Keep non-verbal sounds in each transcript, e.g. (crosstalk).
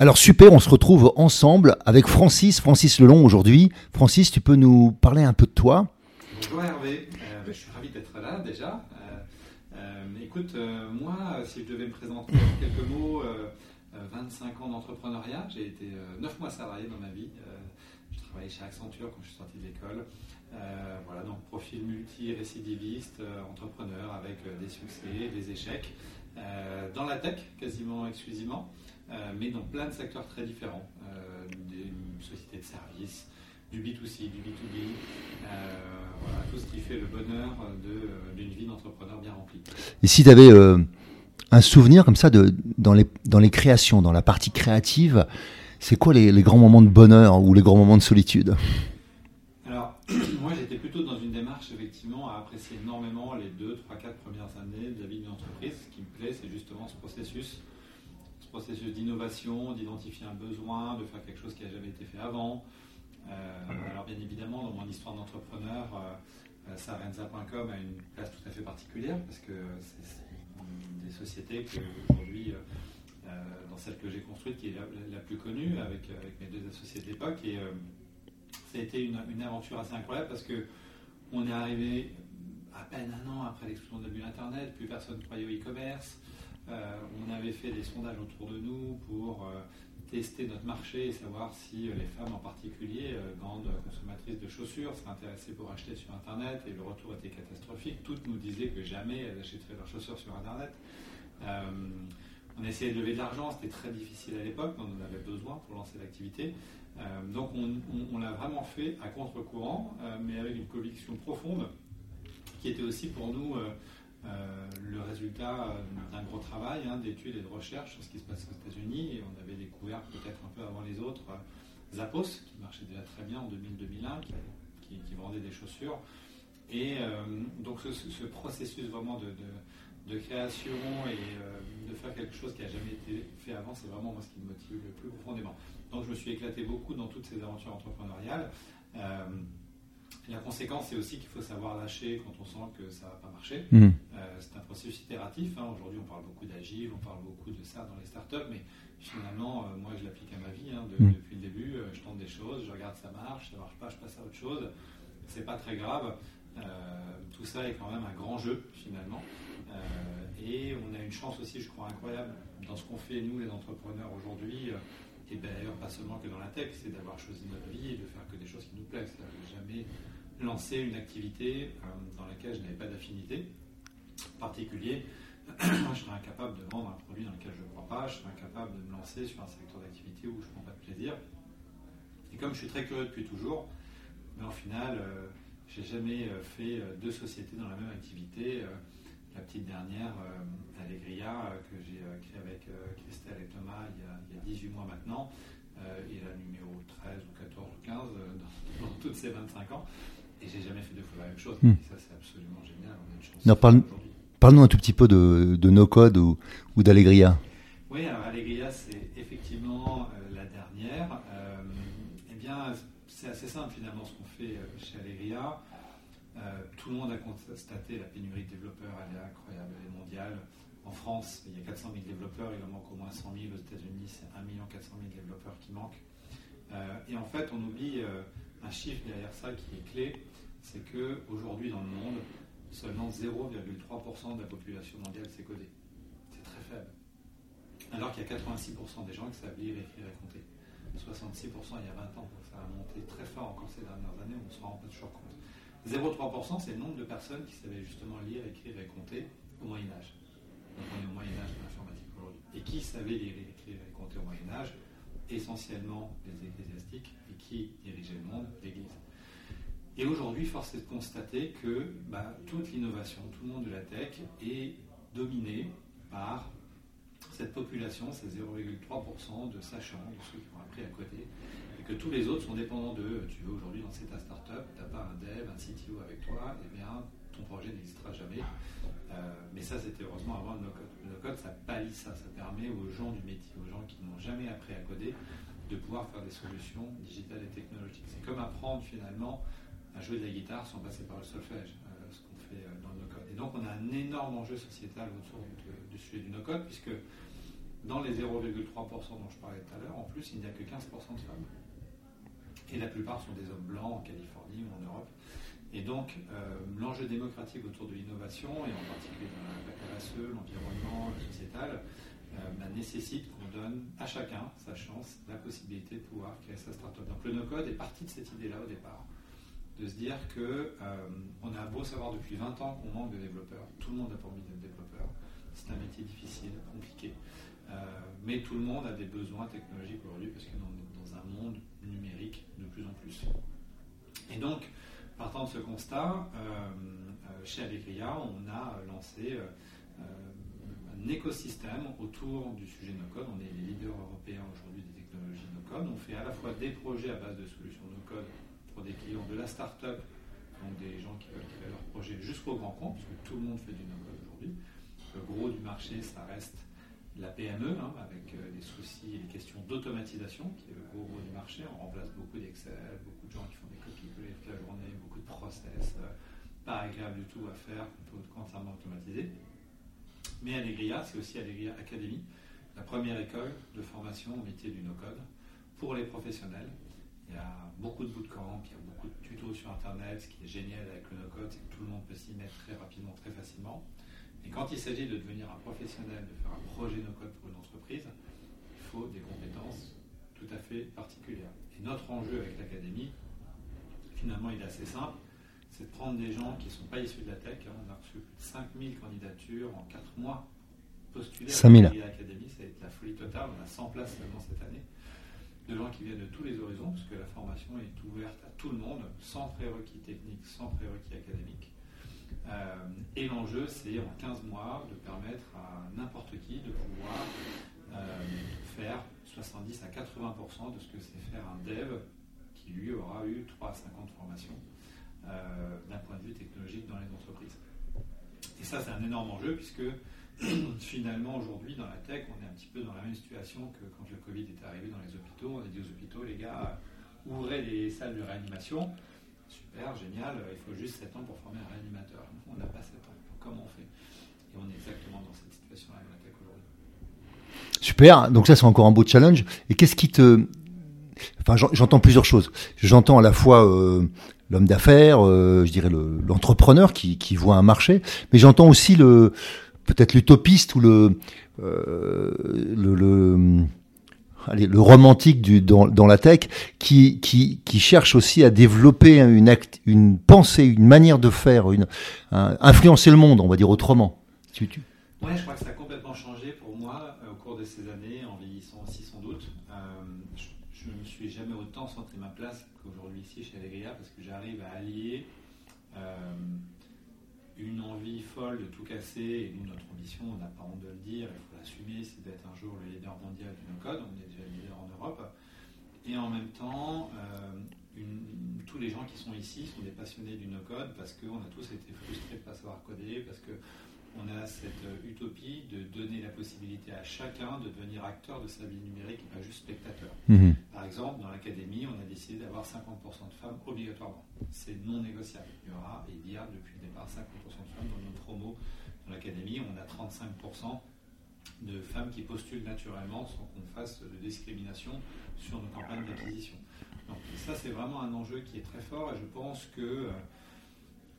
Alors super, on se retrouve ensemble avec Francis, Francis Lelon aujourd'hui. Francis, tu peux nous parler un peu de toi? Bonjour Hervé, euh, ben, je suis ravi d'être là déjà. Euh, euh, écoute, moi, si je devais me présenter en quelques mots, 25 ans d'entrepreneuriat, j'ai été 9 mois salarié dans ma vie. je travaillais chez Accenture quand je suis sorti de l'école. voilà, donc profil multi-récidiviste, entrepreneur avec des succès, des échecs. dans la tech, quasiment exclusivement. Euh, mais dans plein de secteurs très différents, euh, des sociétés de services, du B2C, du B2B, euh, voilà, tout ce qui fait le bonheur d'une vie d'entrepreneur bien remplie. Et si tu avais un souvenir comme ça de, dans, les, dans les créations, dans la partie créative, c'est quoi les, les, grands moments de bonheur ou les grands moments de solitude? Alors, (clears throat) moi j'étais plutôt dans une démarche effectivement à apprécier énormément les 2, 3, 4 premières années de la vie d'une entreprise. Ce qui me plaît, c'est justement ce processus processus d'innovation, d'identifier un besoin, de faire quelque chose qui n'a jamais été fait avant. Euh, alors bien évidemment, dans mon histoire d'entrepreneur, euh, euh, Sarenza.com a une place tout à fait particulière parce que c'est des sociétés que aujourd'hui, dans celle que j'ai construite, qui est la, plus connue avec, mes deux associés de l'époque. Et ça a été une, une, aventure assez incroyable parce que on est arrivé à peine un an après l'explosion de Internet, plus personne ne croyait au e-commerce. Euh, on avait fait des sondages autour de nous pour euh, tester notre marché et savoir si euh, les femmes en particulier, grandes consommatrices de chaussures, seraient intéressées pour acheter sur Internet et le retour était catastrophique. Toutes nous disaient que jamais elles achèteraient leurs chaussures sur Internet. on essayait de lever de l'argent, c'était très difficile à l'époque, on en avait besoin pour lancer l'activité. donc on, l'a vraiment fait à contre-courant, mais avec une conviction profonde qui était aussi pour nous le résultat euh, d'un gros travail hein, d'études et de recherche sur ce qui se passe aux États-Unis. Et on avait découvert peut-être un peu avant les autres euh, Zappos, qui marchait déjà très bien en 2000-2001, qui, vendait des chaussures. Et donc ce, processus vraiment de, création et de faire quelque chose qui n'a jamais été fait avant, c'est vraiment moi ce qui me motive le plus profondément. Donc je me suis éclaté beaucoup dans toutes ces aventures entrepreneuriales. La conséquence, c'est aussi qu'il faut savoir lâcher quand on sent que ça ne va pas marcher. Mmh. Euh, c'est un processus itératif. Hein. Aujourd'hui, on parle beaucoup d'agile, on parle beaucoup de ça dans les startups, mais finalement, euh, moi, je l'applique à ma vie. Hein, mmh. Depuis le début, euh, je tente des choses, je regarde ça marche, ça marche pas, je passe à autre chose. C'est pas très grave. tout ça est quand même un grand jeu, finalement. et on a une chance aussi, je crois, incroyable dans ce qu'on fait, nous, les entrepreneurs, aujourd'hui et d'ailleurs pas seulement que dans la tech, c'est d'avoir choisi notre vie et de faire que des choses qui nous plaisent. Jamais lancer une activité euh, dans laquelle je n'avais pas d'affinité particulier. (clears throat) Je serais incapable de vendre un produit dans lequel je ne crois pas, je serais incapable de me lancer sur un secteur d'activité où je ne prends pas de plaisir. Et comme je suis très curieux depuis toujours, mais en final, euh, j'ai jamais euh, fait deux sociétés dans la même activité. La petite dernière, Allegria, que j'ai créée avec Christelle et Thomas il y, a, il y, a, 18 mois maintenant, et la numéro 13 ou 14 ou 15 dans, (laughs) dans toutes ces 25 ans. Et j'ai jamais fait deux fois la même chose. Hmm. Et ça, c'est absolument génial. On a une chance parle, parle-nous un tout petit peu de, de No Code ou, ou d'Allegria. Oui, alors Allegria, c'est effectivement euh, la dernière. Euh, eh bien, c'est assez simple finalement ce qu'on fait euh, chez Allegria. Tout le monde a constaté la pénurie de développeurs, elle est incroyable, elle est mondiale. En France, il y a 400 000 développeurs, il en manque au moins 100 000. Aux États-Unis, c'est 1 400 000 développeurs qui manquent. et en fait, on oublie un chiffre derrière ça qui est clé c'est qu'aujourd'hui dans le monde, seulement 0,3% de la population mondiale s'est codée. C'est très faible. Alors qu'il y a 86% des gens qui savent lire, écrire et compter. 66% il y a 20 ans. Ça a monté très fort encore ces dernières années, on ne se rend pas toujours compte. 0,3% c'est le nombre de personnes qui savaient justement lire, écrire et compter au Moyen Âge. Donc on est au Moyen Âge de l'informatique aujourd'hui. Et qui savait lire, écrire et compter au Moyen Âge? Essentiellement les ecclésiastiques. Et qui dirigeait le monde? L'Église. Et aujourd'hui, force est de constater que bah, toute l'innovation, tout le monde de la tech est dominé par cette population, ces 0,3% de sachants, de ceux qui ont appris à côté, que tous les autres sont dépendants d'eux. Tu veux aujourd'hui lancer ta startup, tu n'as pas un dev, un CTO avec toi, et eh bien ton projet n'existera jamais. Euh, mais ça, c'était heureusement avant le no-code. Le no-code, ça pallie ça, ça permet aux gens du métier, aux gens qui n'ont jamais appris à coder, de pouvoir faire des solutions digitales et technologiques. C'est comme apprendre finalement à jouer de la guitare sans passer par le solfège, euh, ce qu'on fait euh, dans le no-code. Et donc, on a un énorme enjeu sociétal autour du sujet du no-code, puisque dans les 0,3% dont je parlais tout à l'heure, en plus, il n'y a que 15% de femmes. Et la plupart sont des hommes blancs en Californie ou en Europe. Et donc, euh, l'enjeu démocratique autour de l'innovation, et en particulier dans la RSE, l'environnement, le sociétal, euh, bah, nécessite qu'on donne à chacun sa chance, la possibilité de pouvoir créer sa start-up. Donc, le no-code est parti de cette idée-là au départ, de se dire qu'on euh, a beau savoir depuis 20 ans qu'on manque de développeurs, tout le monde n'a pas envie d'être développeur, c'est un métier difficile, compliqué. Euh, mais tout le monde a des besoins technologiques aujourd'hui parce que est dans un monde numérique de plus en plus. Et donc, partant de ce constat, euh, euh, chez Allegria, on a lancé un écosystème autour du sujet no-code. On est les leaders européens aujourd'hui des technologies no-code. On fait à la fois des projets à base de solutions no-code pour des clients de la start-up, donc des gens qui veulent créer leur projet, jusqu'au grand compte, parce que tout le monde fait du no-code aujourd'hui. Le gros du marché, ça reste la PME, hein, avec euh, les soucis et les questions d'automatisation, qui est le gros gros du marché. On remplace beaucoup d'Excel, beaucoup de gens qui font des copies toute la journée, beaucoup de process, euh, pas agréable du tout à faire, qu'on peut entièrement automatiser. Mais Allegria, c'est aussi Allegria Academy, la première école de formation au métier du no-code pour les professionnels. Il y a beaucoup de bootcamps, il y a beaucoup de tutos sur Internet. Ce qui est génial avec le no-code, c'est que tout le monde peut s'y mettre très rapidement, très facilement. Et quand il s'agit de devenir un professionnel, de faire un projet no-code pour une entreprise, il faut des compétences tout à fait particulières. Et notre enjeu avec l'académie, finalement, il est assez simple. C'est de prendre des gens qui ne sont pas issus de la tech. Hein. On a reçu 5000 candidatures en 4 mois postulées à l'académie. Ça a été la folie totale. On a 100 places seulement cette année. De gens qui viennent de tous les horizons, parce que la formation est ouverte à tout le monde, sans prérequis techniques, sans prérequis académiques. Euh, et l'enjeu, c'est en 15 mois de permettre à n'importe qui de pouvoir euh, faire 70 à 80% de ce que c'est faire un dev qui lui aura eu 3 à 5 ans euh, d'un point de vue technologique dans les entreprises. Et ça, c'est un énorme enjeu puisque (clears throat) finalement, aujourd'hui, dans la tech, on est un petit peu dans la même situation que quand le Covid est arrivé dans les hôpitaux. On a dit aux hôpitaux, les gars, ouvrez les salles de réanimation super, génial, il faut juste 7 ans pour former un réanimateur. On n'a pas 7 ans. Comment on fait? Et on est exactement dans cette situation-là avec la tech aujourd'hui. Super, donc ça c'est encore un beau challenge. Et qu'est-ce qui te... Enfin, j'entends plusieurs choses. J'entends à la fois euh, l'homme d'affaires, euh, je dirais l'entrepreneur qui, voit un marché, mais j'entends aussi le peut-être l'utopiste ou le, euh, le allez, le romantique dans, la tech, qui, cherche aussi à développer une, pensée, une manière de faire, influencer le monde, on va dire autrement. Tu, tu... Je crois que ça a complètement changé pour moi euh, au cours de ces années, en vieillissant aussi sans doute. Euh, je ne me suis jamais autant senti ma place qu'aujourd'hui ici chez Allegria parce que j'arrive à allier euh, une envie folle de tout casser, et nous, notre ambition, on n'a pas honte de le dire, il faut l'assumer, c'est d'être un jour le leader mondial leader en Europe, et en même temps, euh, une, tous les gens qui sont ici sont des passionnés du no-code parce qu'on a tous été frustrés de ne pas savoir coder, parce que on a cette euh, utopie de donner la possibilité à chacun de devenir acteur de sa vie numérique et pas juste spectateur. Mhm. Par exemple, dans l'académie, on a décidé d'avoir 50% de femmes obligatoirement. C'est non négociable. Il y aura, et il y a depuis le départ 50% de femmes dans nos promos dans l'académie. On a 35% de femmes qui postulent naturellement sans qu'on fasse de discrimination sur nos campagnes d'acquisition. Donc ça, c'est vraiment un enjeu qui est très fort et je pense que euh,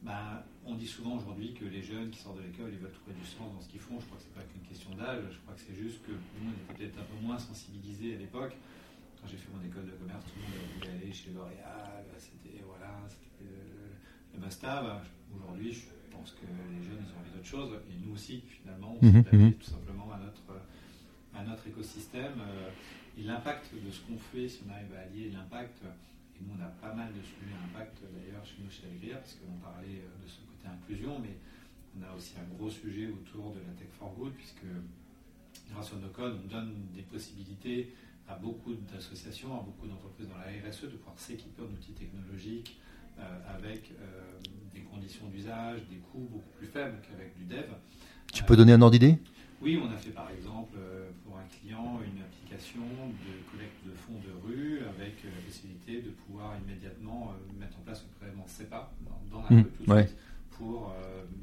bah, on dit souvent aujourd'hui que les jeunes qui sortent de l'école, ils veulent trouver du sens dans ce qu'ils font. Je crois que ce n'est pas qu'une question d'âge, je crois que c'est juste que nous, on était peut-être moins sensibilisé à l'époque. Quand j'ai fait mon école de commerce, tout le monde voulait aller chez L'Oréal, c'était voilà, le, le must-have. Aujourd'hui, je pense que les jeunes, ils ont envie d'autre chose. Et nous aussi, finalement, on s'est mmh, tout simplement à notre, à notre écosystème. Et l'impact de ce qu'on fait, si on arrive à allier l'impact, et nous on a pas mal de sujets impact d'ailleurs chez nous chez Allegria, parce qu'on parlait de ce côté inclusion, mais on a aussi un gros sujet autour de la Tech for Good, puisque grâce au no-code, on donne des possibilités à beaucoup d'associations, à beaucoup d'entreprises dans la RSE de pouvoir s'équiper en outils technologiques euh, avec euh, des conditions d'usage, des coûts beaucoup plus faibles qu'avec du dev. Tu peux donner un ordre d'idée? Oui, on a fait par exemple euh, pour un client une application de collecte de fonds de rue avec la possibilité de pouvoir immédiatement mettre en place un prélèvement CEPA dans, la mmh, rue tout de suite pour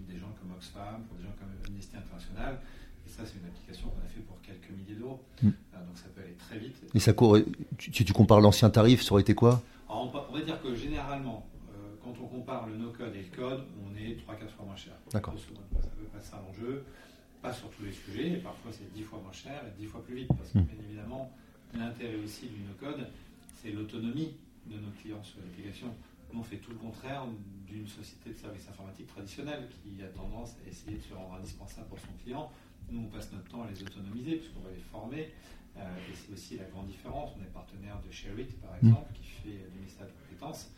des gens comme Oxfam, pour des gens comme Amnesty International. Et ça, c'est une application qu'on a fait pour quelques milliers d'euros. Mm. Euh, donc ça peut aller très vite. Et ça court, si tu compares l'ancien tarif, ça aurait été quoi? On, va dire que généralement, euh, quand on compare le no-code et le code, on est 3-4 fois moins cher. D'accord. Ça peut pas ça l'enjeu. Pas sur tous les sujets, et parfois c'est 10 fois moins cher et 10 fois plus vite. Parce que, mm. bien évidemment, l'intérêt aussi du no-code, c'est l'autonomie de nos clients sur l'application. Nous, on fait tout le contraire d'une société de services informatiques traditionnelle qui a tendance à essayer de se rendre indispensable pour son client. Nous, on passe notre temps à les autonomiser puisqu'on va les former. Euh, et c'est aussi la grande différence. On est partenaire de Sherrit, par exemple, qui fait du message de compétences.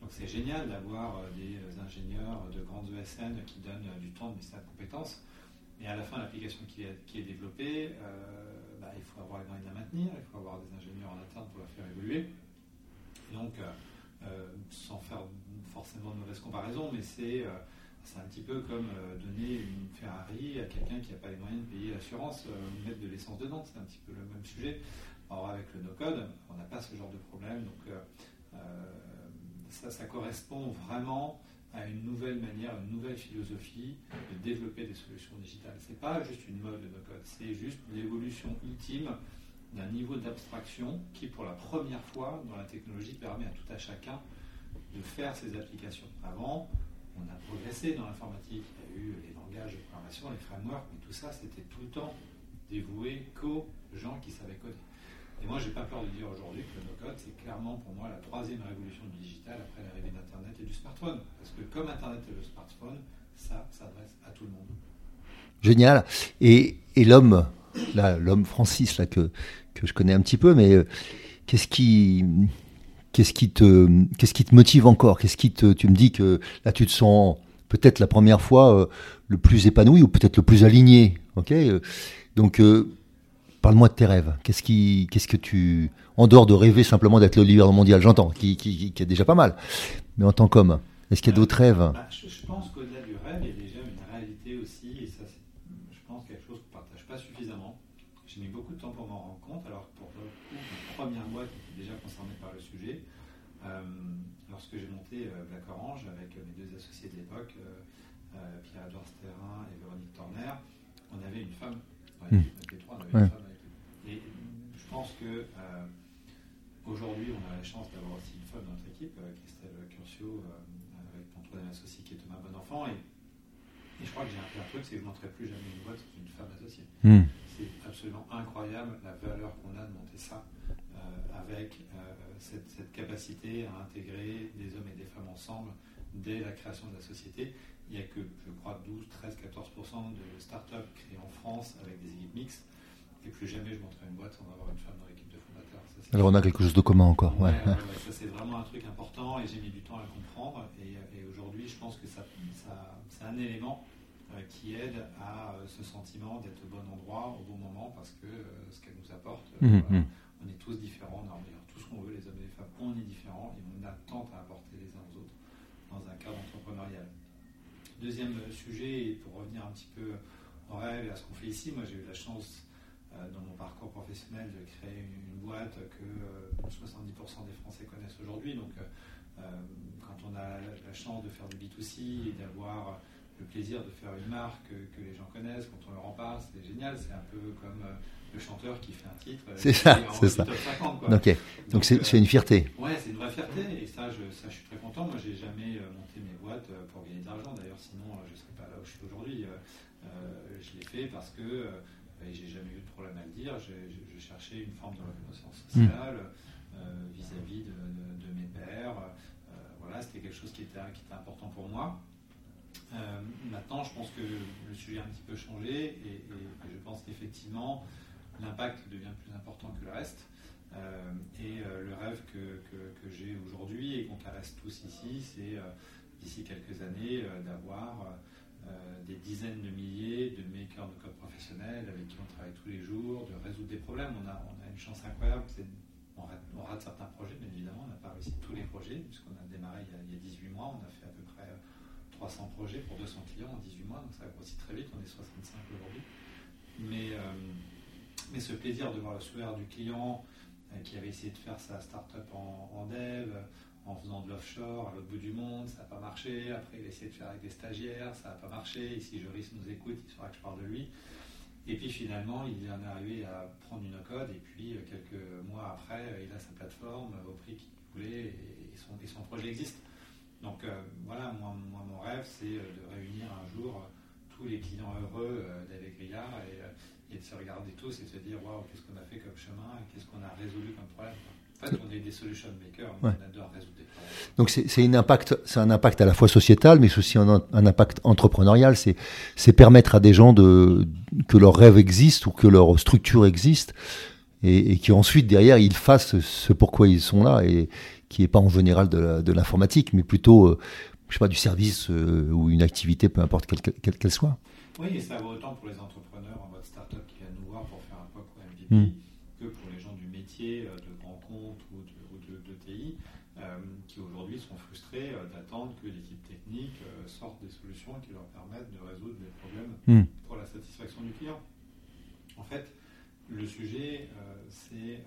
Donc c'est génial d'avoir euh, des ingénieurs de grandes ESN qui donnent du temps de message de compétences. Mais à la fin, l'application qui est, développée, euh, bah, il faut avoir les moyens de la maintenir, il faut avoir des ingénieurs en interne pour la faire évoluer. donc, sans faire forcément de mauvaise comparaison, mais c'est c'est un petit peu comme euh, donner une Ferrari à quelqu'un qui n'a pas les moyens de payer l'assurance, euh, mettre de l'essence dedans, c'est un petit peu le même sujet. Alors avec le no-code, on n'a pas ce genre de problème, donc euh, ça, ça correspond vraiment à une nouvelle manière, une nouvelle philosophie de développer des solutions digitales. Ce n'est pas juste une mode de no-code, c'est juste l'évolution ultime d'un niveau d'abstraction qui, pour la première fois dans la technologie, permet à tout à chacun de faire ses applications. Avant, on a progressé dans l'informatique. Il y a eu les langages de programmation, les frameworks, mais tout ça, c'était tout le temps dévoué qu'aux gens qui savaient coder. Et moi, je n'ai pas peur de dire aujourd'hui que le no-code, c'est clairement pour moi la troisième révolution du digital après l'arrivée d'Internet et du smartphone. Parce que comme Internet et le smartphone, ça s'adresse à tout le monde. Génial. Et, et l'homme, l'homme Francis, là, que, que je connais un petit peu, mais euh, qu'est-ce qui, Qu'est-ce qui te, qu'est-ce qui te motive encore? Qu'est-ce qui te, tu me dis que là tu te sens peut-être la première fois euh, le plus épanoui ou peut-être le plus aligné, euh, Donc parle-moi de tes rêves. Qu'est-ce qui, qu'est-ce que tu, en dehors de rêver simplement d'être le leader mondial, j'entends, qui, qui, qui, est déjà pas mal, mais en tant qu'homme, est-ce qu'il y a d'autres rêves? Bah, je, pense qu'au-delà du rêve, il y a déjà une réalité aussi, et ça, je pense quelque chose qu'on partage pas suffisamment. J'ai mis beaucoup de temps pour m'en rendre compte, alors pour le coup, ma première boîte déjà concerné par le sujet. Euh, lorsque j'ai monté euh, Black Orange avec mes deux associés de l'époque, euh, Pierre-Edouard Sterrin et Véronique Torner, on avait une femme hmm. trois, on avait une femme avec Et je pense que aujourd'hui, on a la chance d'avoir aussi une femme dans notre équipe, Christelle Curcio, avec mon troisième associé qui est Thomas Bonenfant. Et, et je crois que j'ai appris un truc, c'est que je ne monterai plus jamais une boîte sans une femme associée. Hmm. C'est absolument incroyable la valeur qu'on a de monter ça avec euh, cette, capacité à intégrer des hommes et des femmes ensemble dès la création de la société. Il n'y a que, je crois, 12, 13, 14% de start-up créées en France avec des équipes mixtes. Et plus jamais je montrerai une boîte sans avoir une femme dans l'équipe de fondateurs. Alors on a quelque chose de commun encore. Ouais, ça c'est vraiment un truc important et j'ai mis du temps à le comprendre. Et, aujourd'hui, je pense que ça, c'est un élément euh, qui aide à euh, ce sentiment d'être au bon endroit au bon moment parce que ce qu'elle nous apporte, mmh, mmh on est tous différents, on a tout ce qu'on veut, les hommes et les femmes, on est différents et on a tant à apporter les uns aux autres dans un cadre entrepreneurial. Deuxième sujet, et pour revenir un petit peu au rêve et à ce qu'on fait ici, moi j'ai eu la chance euh, dans mon parcours professionnel de créer une, boîte que 70% euh, des Français connaissent aujourd'hui. Donc euh, quand on a la chance de faire du B2C et d'avoir le plaisir de faire une marque que, les gens connaissent, quand on leur en parle, c'est génial. C'est un peu comme le chanteur qui fait un titre. Euh, c'est ça, c'est ça. Ok, donc c'est une fierté. Ouais, c'est une vraie fierté et ça je, ça, je suis très content. Moi, j'ai jamais euh, monté mes boîtes euh, pour gagner de l'argent. D'ailleurs, sinon, je ne serais pas là où je suis aujourd'hui. je l'ai fait parce que et j'ai jamais eu de problème à le dire, je, cherchais une forme de reconnaissance sociale mm. vis-à-vis de, mes pères. voilà, c'était quelque chose qui était, qui était important pour moi. maintenant, je pense que le sujet a un petit peu changé et, je pense qu'effectivement, l'impact devient plus important que le reste. et le rêve que, que j'ai aujourd'hui et qu'on caresse tous ici, c'est d'ici quelques années euh, d'avoir euh, des dizaines de milliers de makers de code professionnels avec qui on travaille tous les jours, de résoudre des problèmes. On a, une chance incroyable, on rate, certains projets, mais évidemment, on n'a pas réussi tous les projets, puisqu'on a démarré il y a, il y a, 18 mois, on a fait à peu près 300 euh, projets pour 200 clients en 18 mois, donc ça a grossi très vite, on est 65 aujourd'hui. Mais, mais ce plaisir de voir le sourire du client qui avait essayé de faire sa start-up en dev, en faisant de l'offshore à l'autre bout du monde, ça n'a pas marché. Après, il a essayé de faire avec des stagiaires, ça n'a pas marché. Ici, Joris nous écoute, il saura que je parle de lui. Et puis finalement, il en est arrivé à prendre une code, et puis euh, quelques mois après, euh, il a sa plateforme au prix qu'il voulait, et son, et son, projet existe. Donc euh, voilà, moi, mon rêve, c'est de réunir un jour tous les clients heureux d'Avegria et, et, de se regarder tous et de se dire waouh, qu'est-ce qu'on a fait comme chemin, qu'est-ce qu'on a résolu comme problème. En fait, on est des solution makers, on adore résoudre des problèmes. Donc c'est un impact, à la fois sociétal, mais c'est aussi un, impact entrepreneurial. C'est permettre à des gens de que leur rêve existe ou que leur structure existe, et, et qui ensuite derrière ils fassent ce pourquoi ils sont là, et qui est pas en général de l'informatique, mais plutôt, euh, je sais pas, du service euh, ou une activité, peu importe quelle qu'elle soit. Oui, et ça vaut autant pour les entrepreneurs en mode start-up qui viennent nous voir pour faire un POC ou MVP. Hmm. que pour les gens du métier, euh, qui aujourd'hui sont euh, que l'équipe technique euh, sorte des solutions qui leur permettent de résoudre les problèmes hmm. pour la satisfaction du client. En fait, le sujet, euh, c'est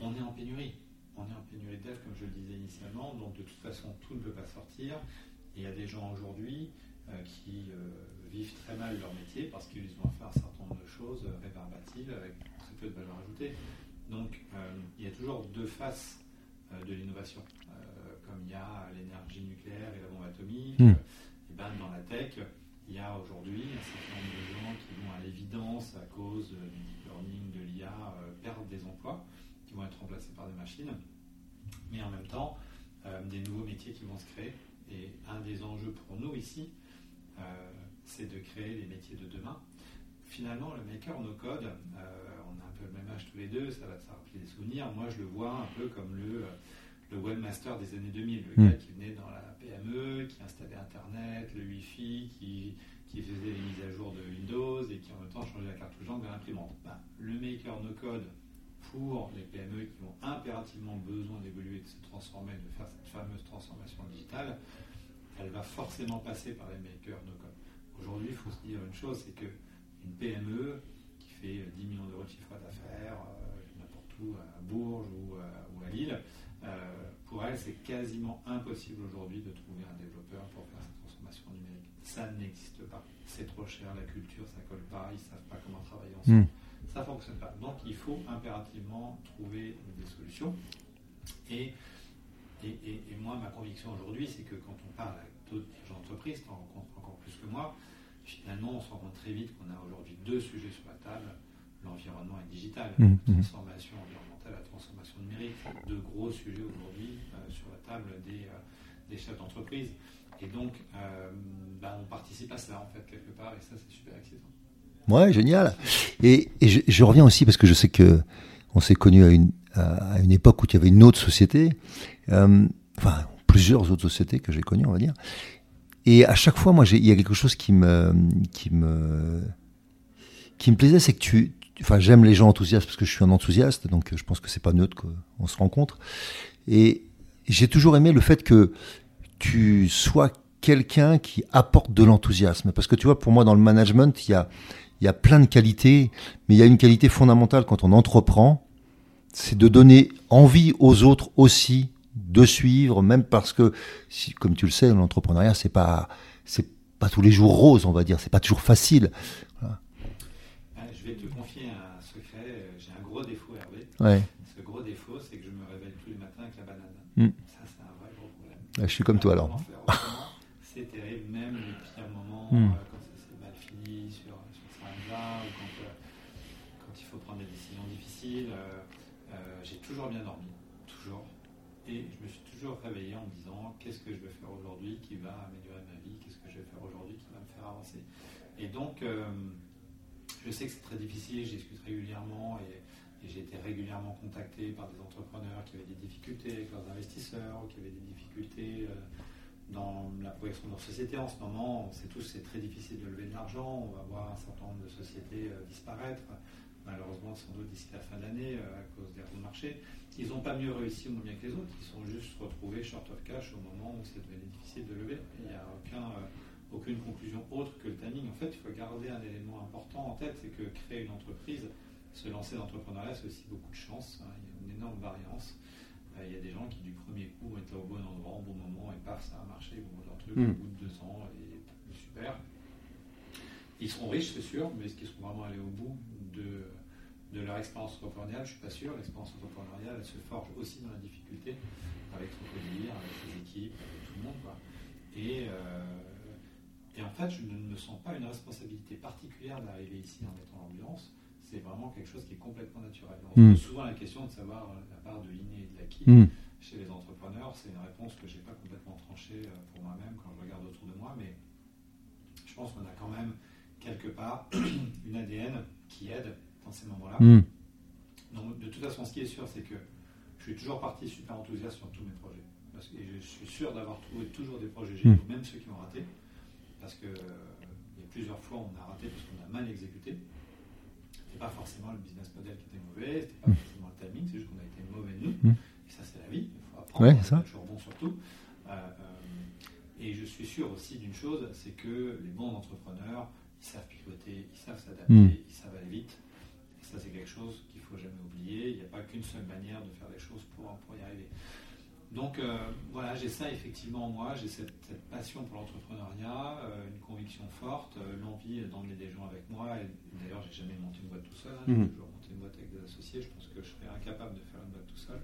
on est en pénurie. On est en pénurie de dev, comme je le disais initialement, donc de toute façon, tout ne peut pas sortir. Et il y a des gens aujourd'hui qui vivent très mal leur métier parce qu'ils ont à faire un certain nombre de choses rébarbatives avec très peu de valeur ajoutée. Donc, il y a toujours deux faces euh, de l'innovation. Euh, comme il y a l'énergie nucléaire et la bombe atomique, hmm. euh, et ben dans la tech, il y a aujourd'hui un certain nombre de gens qui vont à l'évidence, à cause du deep learning, de l'IA, perdre des emplois, qui vont être remplacés par des machines, mais en même temps, des nouveaux métiers qui vont se créer. Et un des enjeux pour nous ici, c'est de créer les métiers de demain. Finalement, le maker no code, peu le même âge tous les deux, ça va te rappeler des souvenirs. Moi, je le vois un peu comme le, le webmaster des années 2000, le hmm. gars qui venait dans la PME, qui installait Internet, le Wi-Fi, qui, qui, faisait les mises à jour de Windows et qui en même temps changeait la cartouche d'encre de l'imprimante. Ben, le maker no code pour les PME qui ont impérativement besoin d'évoluer, de se transformer, de faire cette fameuse transformation digitale, elle va forcément passer par les makers no code. Aujourd'hui, il faut se dire une chose, c'est qu'une PME 10 millions d'euros de chiffre d'affaires, euh, n'importe où, à Bourges ou, euh, à Lille, euh, pour elle, c'est quasiment impossible aujourd'hui de trouver un développeur pour faire cette transformation numérique. Ça n'existe pas. C'est trop cher, la culture, ça colle pas, ils ne savent pas comment travailler ensemble. Hmm. Ça ne fonctionne pas. Donc il faut impérativement trouver des solutions. Et, et, et, moi, ma conviction aujourd'hui, c'est que quand on parle avec d'autres entreprises, tu en rencontres encore plus que moi, finalement, on se rend compte très vite qu'on a aujourd'hui deux sujets sur la table, l'environnement et le digital, mmh, la mmh. transformation environnementale, la transformation numérique, deux gros sujets aujourd'hui euh, sur la table des, euh, des chefs d'entreprise. Et donc, euh, bah, on participe à cela, en fait, quelque part, et ça, c'est super excitant. Ouais, génial. Et, et je, je, reviens aussi parce que je sais que on s'est connus à une, à une époque où il y avait une autre société, enfin, plusieurs autres sociétés que j'ai connues, on va dire. Et à chaque fois, moi, il y a quelque chose qui me, qui me, qui me plaisait, c'est que tu, enfin, j'aime les gens enthousiastes parce que je suis un enthousiaste, donc je pense que c'est pas neutre qu'on se rencontre. Et j'ai toujours aimé le fait que tu sois quelqu'un qui apporte de l'enthousiasme. Parce que tu vois, pour moi, dans le management, il y a, il y a plein de qualités, mais il y a une qualité fondamentale quand on entreprend, c'est de donner envie aux autres aussi de suivre, même parce que, si, comme tu le sais, l'entrepreneuriat, c'est pas, c'est pas tous les jours rose, on va dire, c'est pas toujours facile. Ah, je vais te confier un secret, j'ai un gros défaut, Hervé. Ouais. Ce gros défaut, c'est que je me réveille tous les matins avec la banane. Hmm. Ça, c'est un vrai gros problème. je suis comme toi alors. C'est terrible, même les pires moments, hmm. euh, quand ça s'est mal fini sur, sur pas, ou quand, quand il faut prendre des décisions difficiles. j'ai toujours bien dormi, toujours. Et je me suis toujours réveillé en me disant qu'est-ce que je vais faire aujourd'hui qui va améliorer ma vie, qu'est-ce que je vais faire aujourd'hui qui va me faire avancer. Donc, je sais que c'est très difficile, je discute régulièrement et j'ai été régulièrement contacté par des entrepreneurs qui avaient des difficultés avec leurs investisseurs, qui avaient des difficultés euh, dans la progression de leur société. En ce moment, on sait tous c'est très difficile de lever de l'argent. On va voir un certain nombre de sociétés euh, disparaître, malheureusement sans doute d'ici la fin de l'année euh, à cause des roues de marché. Ils n'ont pas mieux réussi moins bien que les autres. Ils sont juste retrouvés short of cash au moment où c'est devenu difficile de lever. Il n'y a aucun, aucune conclusion autre que le timing. En fait, il faut garder un élément important en tête, c'est que créer une entreprise, se lancer dans l'entrepreneuriat, c'est aussi beaucoup de chance. Hein. Il y a une énorme variance. Euh, il y a des gens qui, du premier coup, étaient au bon endroit, au bon moment, et paf, ça a marché. Ils vont leur truc hmm. au bout de deux ans, et super. Ils seront riches, c'est sûr, mais est-ce qu'ils seront vraiment allés au bout de, de leur expérience entrepreneuriale? Je ne suis pas sûr. L'expérience entrepreneuriale, elle se forge aussi dans la difficulté, avec Crocodile, avec les équipes, avec tout le monde. Et, euh, et en fait, je ne me sens pas une responsabilité particulière d'arriver ici en étant l'ambiance c'est vraiment quelque chose qui est complètement naturel. On se pose hmm. souvent la question de savoir euh, la part de l'inné et de l'acquis hmm. chez les entrepreneurs. C'est une réponse que je n'ai pas complètement tranchée euh, pour moi-même quand je regarde autour de moi, mais je pense qu'on a quand même quelque part (clears throat) une ADN qui aide dans ces moments-là. Hmm. Donc, de toute façon, ce qui est sûr, c'est que je suis toujours parti super enthousiaste sur tous mes projets. Parce que je suis sûr d'avoir trouvé toujours des projets géniaux, même ceux qui ont raté. Parce que euh, il y a plusieurs fois, on a raté parce qu'on a mal exécuté pas forcément le business model qui était mauvais, c'était pas mm. forcément le timing, c'est juste qu'on a été mauvais nous. Mm. Et ça, c'est la vie. Il faut apprendre. Ouais, ça. toujours bon surtout. Euh, euh, et je suis sûr aussi d'une chose, c'est que les bons entrepreneurs, ils savent pivoter, ils savent s'adapter, mm. ils savent aller vite. Et ça, c'est quelque chose qu'il faut jamais oublier. Il n'y a pas qu'une seule manière de faire les choses pour, pour y arriver. Donc euh, voilà, j'ai ça effectivement en moi, j'ai cette, passion pour l'entrepreneuriat, euh, une conviction forte, euh, l'envie d'emmener des gens avec moi. D'ailleurs, j'ai jamais monté une boîte tout seul, hein, j'ai mhm. toujours monté une boîte avec des associés. Je pense que je serais incapable de faire une boîte tout seul.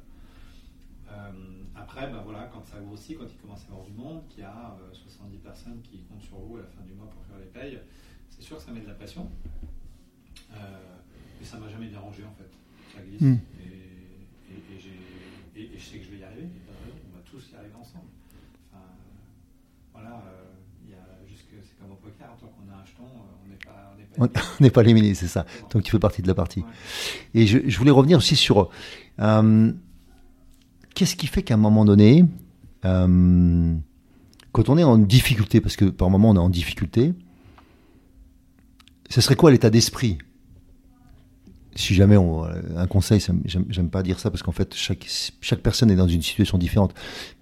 après, bah, voilà, quand ça grossit, quand il commence à y avoir du monde, qu'il y a 70 personnes qui comptent sur vous à la fin du mois pour faire les payes, c'est sûr que ça met de la passion. mais ça m'a jamais dérangé en fait. Ça glisse. Mhm. Et, et, je sais que je vais y arriver tous y arriver ensemble. Enfin, voilà, euh, il y a juste que c'est comme au poker, tant qu'on a un jeton, euh, on n'est pas, on n'est pas, (laughs) éliminé, c'est ça. Donc tu fais partie de la partie. Et je, je, voulais revenir aussi sur euh, qu'est-ce qui fait qu'à un moment donné, euh, quand on est en difficulté, parce que par moment on est en difficulté, ce serait quoi l'état d'esprit? Si jamais on, un conseil, j'aime pas dire ça parce qu'en fait chaque, personne est dans une situation différente.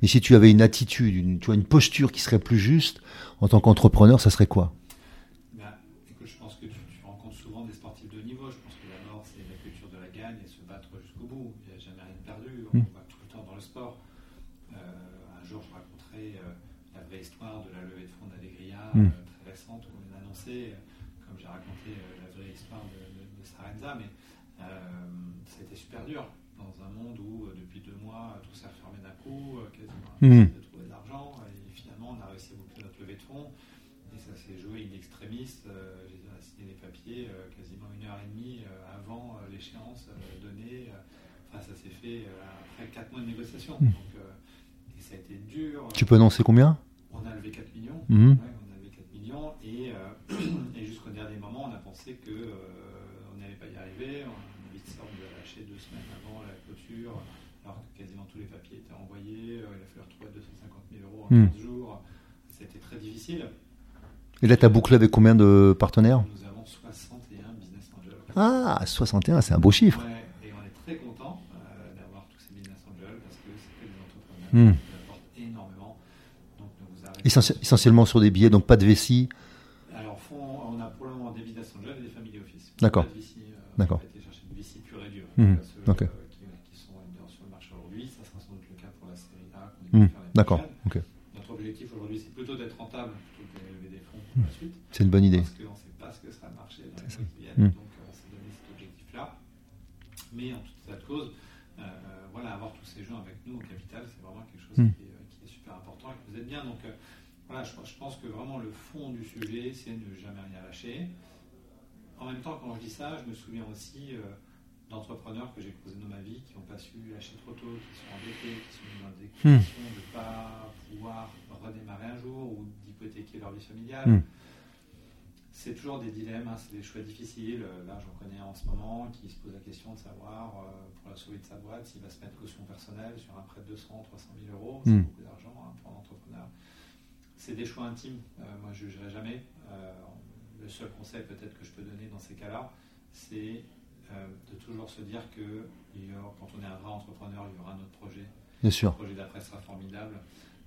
Mais si tu avais une attitude, tu vois, une posture qui serait plus juste en tant qu'entrepreneur, ça serait quoi bah, écoute, Je pense que tu, rencontres souvent des sportifs de niveau. Je pense que d'abord c'est la culture de la gagne et se battre jusqu'au bout. Il n'y a jamais rien de perdu. On hmm. va tout le temps dans le sport. Euh, un jour, je raconterai euh, la vraie histoire de la levée de fonds d'Allegria, hmm. euh, très récente, qu'on vient d'annoncer, comme j'ai raconté la vraie histoire de, de, de Sarenza. Mais euh, ça a été super dur dans un monde où euh, depuis deux mois tout s'est refermé d'un coup, euh, quasiment mmh. de trouver de l'argent et finalement on a réussi à boucler notre levée de fonds et ça s'est joué in extremis. J'ai signé les papiers quasiment une heure et demie avant l'échéance donnée. Enfin, ça s'est fait après quatre mois de négociation. Mmh. Donc, et ça a été dur. Tu peux annoncer combien? On a levé 4 millions. Mmh. Ouais, on a levé 4 millions et, (clears throat) et jusqu'au dernier moment, on a pensé que on n'allait pas y arriver. On a vite sorte de lâcher deux semaines avant la clôture, alors que quasiment tous les papiers étaient envoyés. Euh, il a fallu retrouver 250 000 euros en 15 hmm. jours. C'était très difficile. Et là, tu as bouclé avec combien de partenaires? Nous avons 61 business angels. Ah, 61, c'est un beau chiffre. Ouais, et on est très content euh, d'avoir tous ces business angels parce que c'est des entrepreneurs hmm. qui apportent énormément. Donc, nous Essentiellement sur des billets, donc pas de vessie Alors, on a pour le moment des business angels et des family office. D'accord. D'accord. été chercher une vessie pure et dure. Mmh. Ceux, okay. euh, qui, qui, sont sur le marché aujourd'hui, ça sera sans doute le cas pour la série A qu'on mmh. D'accord. Okay. Notre objectif aujourd'hui, c'est plutôt d'être rentable plutôt que de lever des fonds pour la suite. C'est une bonne idée. Parce qu'on ne sait pas ce que sera le marché dans les qui viennent. Donc, on s'est donné cet objectif-là. Mais en toute état de cause, euh, voilà, avoir tous ces gens avec nous au capital, c'est vraiment quelque chose qui, est, qui, est, super important et que vous êtes bien. Donc, euh, voilà, je, je, pense que vraiment le fond du sujet, c'est ne jamais rien lâcher en même temps, quand je dis ça, je me souviens aussi euh, d'entrepreneurs que j'ai croisés dans ma vie qui n'ont pas su lâcher trop tôt, qui sont endettés, qui sont dans des Hmm. conditions de ne pas pouvoir redémarrer un jour ou d'hypothéquer leur vie familiale. Hmm. C'est toujours des dilemmes, hein, c'est des choix difficiles. Euh, Là, j'en connais un en ce moment qui se pose la question de savoir, euh, pour la survie de sa boîte, s'il va se mettre caution personnelle sur un prêt de 200, 300 000 euros. C'est Hmm. beaucoup d'argent hein, pour un entrepreneur. C'est des choix intimes. Euh, moi, je ne jugerai jamais. Euh, le seul conseil peut-être que je peux donner dans ces cas-là, c'est de toujours se dire que il y aura- quand on est un vrai entrepreneur, il y aura un autre projet. Bien Le sûr. projet d'après sera formidable.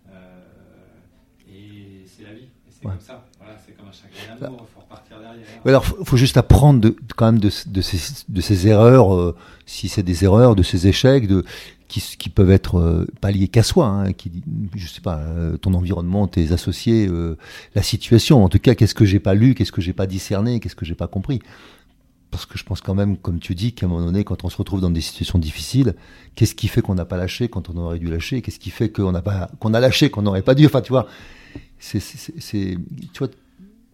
Euh, et c'est la vie. Et c'est Ouais. comme ça. Voilà, c'est comme un chagrin d'amour. Il faut repartir derrière. Ouais, Alors, faut, faut juste apprendre de, quand même de, de, ces, de ces erreurs, euh, si c'est des erreurs, de ces échecs, de, qui, qui peuvent être euh, pas liés qu'à soi, hein, qui, je sais pas, euh, ton environnement, tes associés, euh, la situation. En tout cas, qu'est-ce que j'ai pas lu, qu'est-ce que j'ai pas discerné, qu'est-ce que j'ai pas compris. Parce que je pense quand même, comme tu dis, qu'à un moment donné, quand on se retrouve dans des situations difficiles, qu'est-ce qui fait qu'on n'a pas lâché quand on aurait dû lâcher? Qu'est-ce qui fait qu'on n'a pas, qu'on a lâché qu'on n'aurait pas dû? Enfin, tu vois, c'est, tu vois,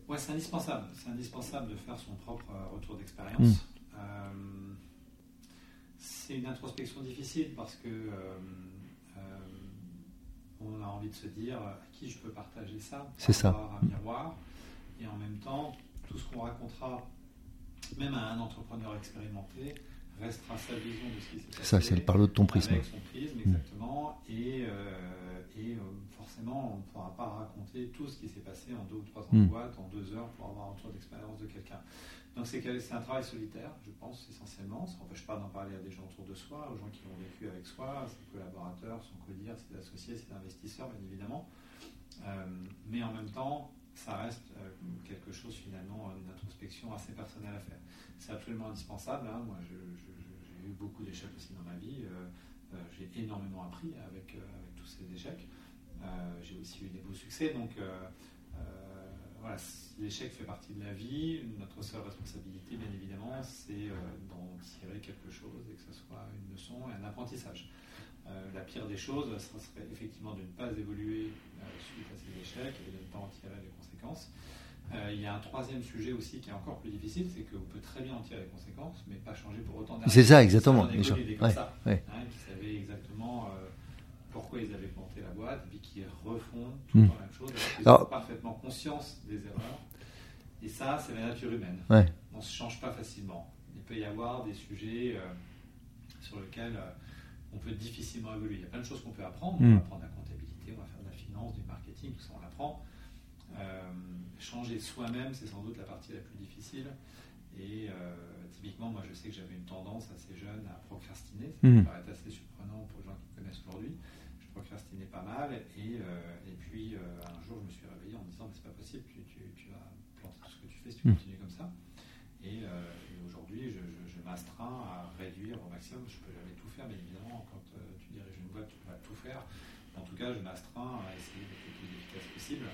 Ouais, c'est indispensable. C'est indispensable de faire son propre euh, retour d'expérience. Mm. Euh, c'est une introspection difficile parce que euh, euh, on a envie de se dire à qui je peux partager ça. C'est ça. un miroir. Et en même temps, tout ce qu'on racontera, même à un entrepreneur expérimenté, restera sa vision de ce qui s'est passé. ça, c'est le parler de ton prisme. Avec son prisme, exactement. Et, euh, et euh, forcément, on ne pourra pas raconter tout ce qui s'est passé en deux ou trois ans de Mm. boîte, en deux heures, pour avoir un retour d'expérience de quelqu'un. Donc c'est un travail solitaire, je pense, essentiellement. Ça n'empêche pas d'en parler à des gens autour de soi, aux gens qui l'ont vécu avec soi, ses collaborateurs, son codir, ses associés, ses investisseurs, bien évidemment. Euh, mais en même temps, ça reste euh, quelque chose, finalement, une introspection assez personnelle à faire. C'est absolument indispensable. hein. Moi, j'ai eu beaucoup d'échecs aussi dans ma vie. Euh, euh, j'ai énormément appris avec, euh, avec tous ces échecs. Euh, j'ai aussi eu des beaux succès. Donc, euh, euh, voilà, l'échec fait partie de la vie. Notre seule responsabilité, bien évidemment, c'est euh, d'en tirer quelque chose et que ce soit une leçon et un apprentissage. Euh, la pire des choses, ça serait effectivement de ne pas évoluer euh, suite à ces échecs et de ne pas en tirer les conséquences. Euh, il y a un troisième sujet aussi qui est encore plus difficile, c'est qu'on peut très bien en tirer les conséquences, mais pas changer pour autant. C'est ça, exactement. Les gens- comme ouais, ça, ouais. hein, qui savaient exactement euh, pourquoi ils avaient planté la boîte, et puis qui refont tout Mm. le temps la même chose, alors qu'ils Alors- ont parfaitement conscience des erreurs. Et ça, c'est la nature humaine. Ouais. On ne se change pas facilement. Il peut y avoir des sujets euh, sur lesquels euh, on peut difficilement évoluer. Il y a plein de choses qu'on peut apprendre. On Mm. va apprendre la comptabilité, on va faire de la finance, du marketing, tout ça, on l'apprend. Euh, changer soi-même, c'est sans doute la partie la plus difficile. Et euh, typiquement, moi, je sais que j'avais une tendance assez jeune à procrastiner. Ça me paraît assez surprenant pour les gens qui me connaissent aujourd'hui. Je procrastinais pas mal. Et, euh, et puis, un jour, je me suis réveillé en me disant Mais c'est pas possible, tu, tu- tu vas planter tout ce que tu fais si tu Mhm. continues comme ça. Et, euh, m'astreins à réduire au maximum. Je peux jamais tout faire, bien évidemment. Quand euh, tu diriges une boîte, tu peux pas tout faire. En tout cas, je m'astreins à essayer d'être le plus efficace possible.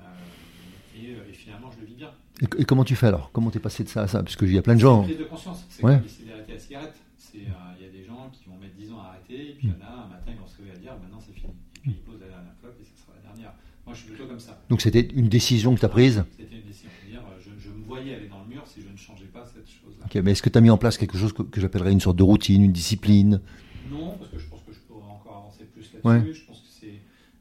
Euh, et, euh, et finalement, je le vis bien. Et, et comment tu fais alors? Comment t'es passé de ça à ça? Parce qu'il y a plein de gens. Prise de conscience. C'est Ouais. comme d'arrêter la cigarette. C'est, euh, Il y a des gens qui vont mettre 10 ans à arrêter, et puis il y en a un matin, ils vont se réveiller à dire maintenant c'est fini. Et puis ils posent la dernière clope et ça sera la dernière. Moi, je suis plutôt comme ça. Donc c'était une décision que tu as prise. C'était une décision. C'est-à-dire, euh, je, je me voyais aller dans le mur si je ne changeais pas cette chose-là. Ok, mais est-ce que tu as mis en place quelque chose que, que j'appellerais une sorte de routine, une discipline? Non, parce que je pense que je pourrais encore avancer plus là-dessus. Ouais. Je pense que c'est.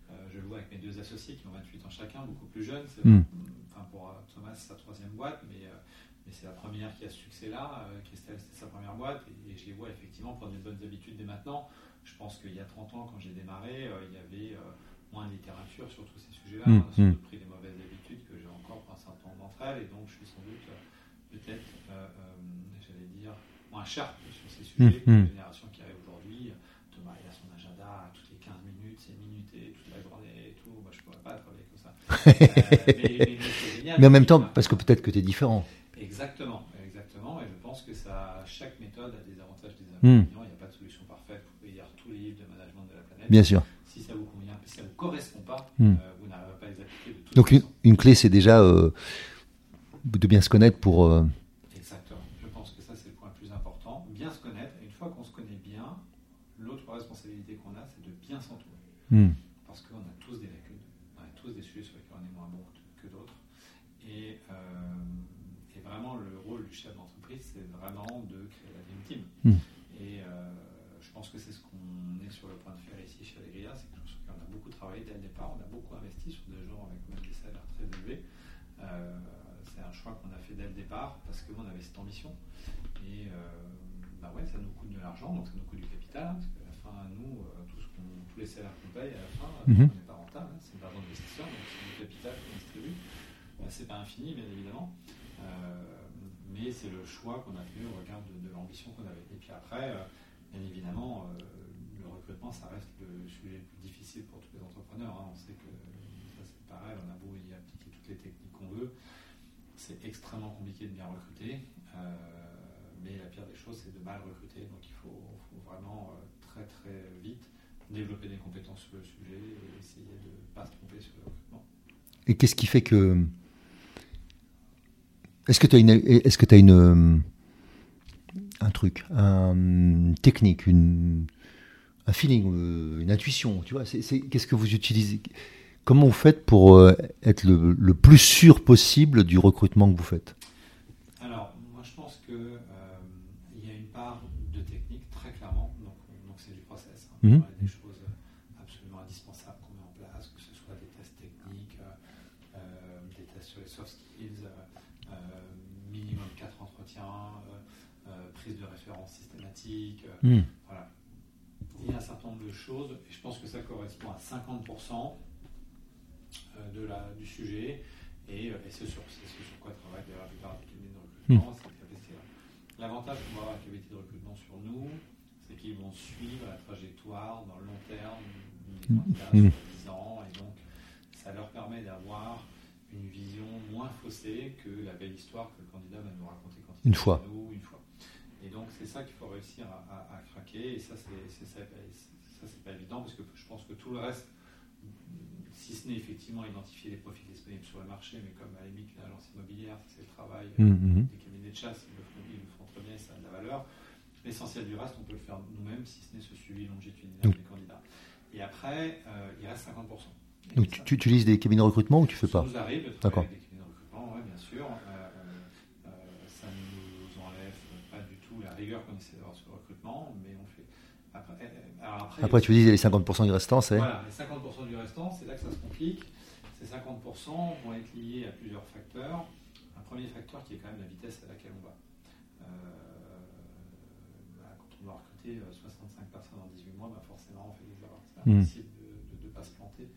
euh, je le vois avec mes deux associés qui ont 28 ans chacun, beaucoup plus jeunes. Hmm. Enfin, pour euh, Thomas, c'est sa troisième boîte, mais, euh, mais c'est la première qui a ce succès-là. Euh, Christelle, c'était sa première boîte. Et, et je les vois effectivement prendre des bonnes habitudes dès maintenant. Je pense qu'il y a 30 ans, quand j'ai démarré, euh, il y avait euh, moins de littérature sur tous ces sujets-là. Hmm, On a sans hmm. doute pris des mauvaises habitudes que j'ai encore pour un certain nombre d'entre elles. Et donc, je suis sans doute euh, peut-être, euh, euh, j'allais dire, moins sharp sur ces sujets que Hmm, hmm. la génération qui arrive aujourd'hui. Thomas, il a son agenda toutes les 15 minutes, c'est minuté, toute la journée et tout. Moi, je pourrais pas travailler comme ça. (laughs) Euh, mais, mais- mais c'est génial. Mais en même temps, parce que peut-être que tu es différent. Exactement, exactement. Et je pense que ça, chaque méthode a des avantages, des Hmm. inconvénients. Il n'y a pas de solution parfaite. Vous pouvez lire tous les livres de management de la planète. Bien sûr. Si ça vous convient, si ça vous correspond pas, Hmm. euh, vous n'arriverez pas à les appliquer de toute Donc une, une clé, c'est déjà euh, de bien se connaître pour... euh, Exactement. Je pense que ça, c'est le point le plus important. Bien se connaître. Et une fois qu'on se connaît bien, l'autre responsabilité qu'on a, c'est de bien s'entourer. hmm. Parce qu'on a tous des lacunes, on a tous des sujets sur lesquels on est moins bon que, que d'autres. Et, euh, et vraiment le rôle du chef d'entreprise, c'est vraiment de créer la dream team. Mm. Et euh, je pense que c'est ce qu'on est sur le point de faire ici chez Allegria, c'est quelque chose qu'on a beaucoup travaillé dès le départ, on a beaucoup investi sur des gens avec des salaires très élevés. Euh, c'est un choix qu'on a fait dès le départ parce qu'on avait cette ambition. Et bah ouais, ça nous coûte de l'argent, donc ça nous coûte du capital, hein, parce qu'à la fin, nous, euh, tout ce qu'on- tous les salaires qu'on paye, à la fin, euh, Mhm. on n'est pas rentable, c'est de l'argent d'investisseur, donc c'est du capital qu'on distribue. Euh, c'est pas infini, bien évidemment, mais c'est le choix qu'on a fait au regard de, de l'ambition qu'on avait. Et puis après, bien évidemment, le recrutement, ça reste le sujet le plus difficile pour tous les entrepreneurs. hein. On sait que ça c'est pareil, on a beau y appliquer toutes les techniques qu'on veut, c'est extrêmement compliqué de bien recruter. euh, mais la pire des choses, c'est de mal recruter. Donc il faut, faut vraiment euh, très très vite développer des compétences sur le sujet et essayer de ne pas se tromper sur le recrutement. Et qu'est-ce qui fait que. Est-ce que tu as une. Est-ce que tu as une. euh, Un truc, un, une technique, une, un feeling, euh, une intuition, tu vois Qu'est-ce que vous utilisez Comment vous faites pour euh, être le, le plus sûr possible du recrutement que vous faites Alors, moi je pense que euh, il y a une part de technique très clairement, donc donc c'est Mhm. Des choses absolument indispensables qu'on met en place, que ce soit des tests techniques, euh, euh, des tests sur les soft skills, euh, minimum 4 entretiens, prise de référence systématique. euh, voilà. Il y a un certain nombre de choses, et je pense que ça correspond à 50% euh, de la, du sujet, et, et c'est sur, sur quoi travaille d'ailleurs la plupart des cabinets de recrutement, capacité-là. L'avantage qu'on va avoir avec les cabinets de recrutement sur nous, c'est qu'ils vont suivre la trajectoire dans le long terme candidats Mhm. sur 10 ans, et donc ça leur permet d'avoir une vision moins faussée que la belle histoire que le candidat va nous raconter quand il Une est fois. nous, une fois. Et donc c'est ça qu'il faut réussir à, à- à craquer, et ça c'est ça, pas évident parce que je pense que tout le reste, si ce n'est effectivement identifier les profils disponibles sur le marché, mais comme à la limite l'agence immobilière, c'est le travail Mhm. des cabinets de chasse, ils le font, ils le font très bien, ça a de la valeur. L'essentiel du reste, on peut le faire nous-mêmes, si ce n'est ce suivi longitudinal des candidats. Et après, euh, il reste 50%. Et Donc ça- tu, tu utilises des cabinets de recrutement ou tu fais ça pas nous arrive de D'accord. travailler avec des cabinets de recrutement, ouais, bien sûr. Euh, euh, ça ne nous enlève pas du tout la rigueur qu'on essaie d'avoir sur le recrutement, mais on fait. Après, alors après, Après, tu dis les 50% du restant, c'est. voilà, les 50% du restant, c'est là que ça se complique. Ces 50% vont être liés à plusieurs facteurs. Un premier facteur qui est quand même la vitesse à laquelle on va. Euh, bah, quand on doit recruter euh, 65 personnes en 18 mois, bah forcément on fait des erreurs. C'est Mm. impossible de ne pas se planter.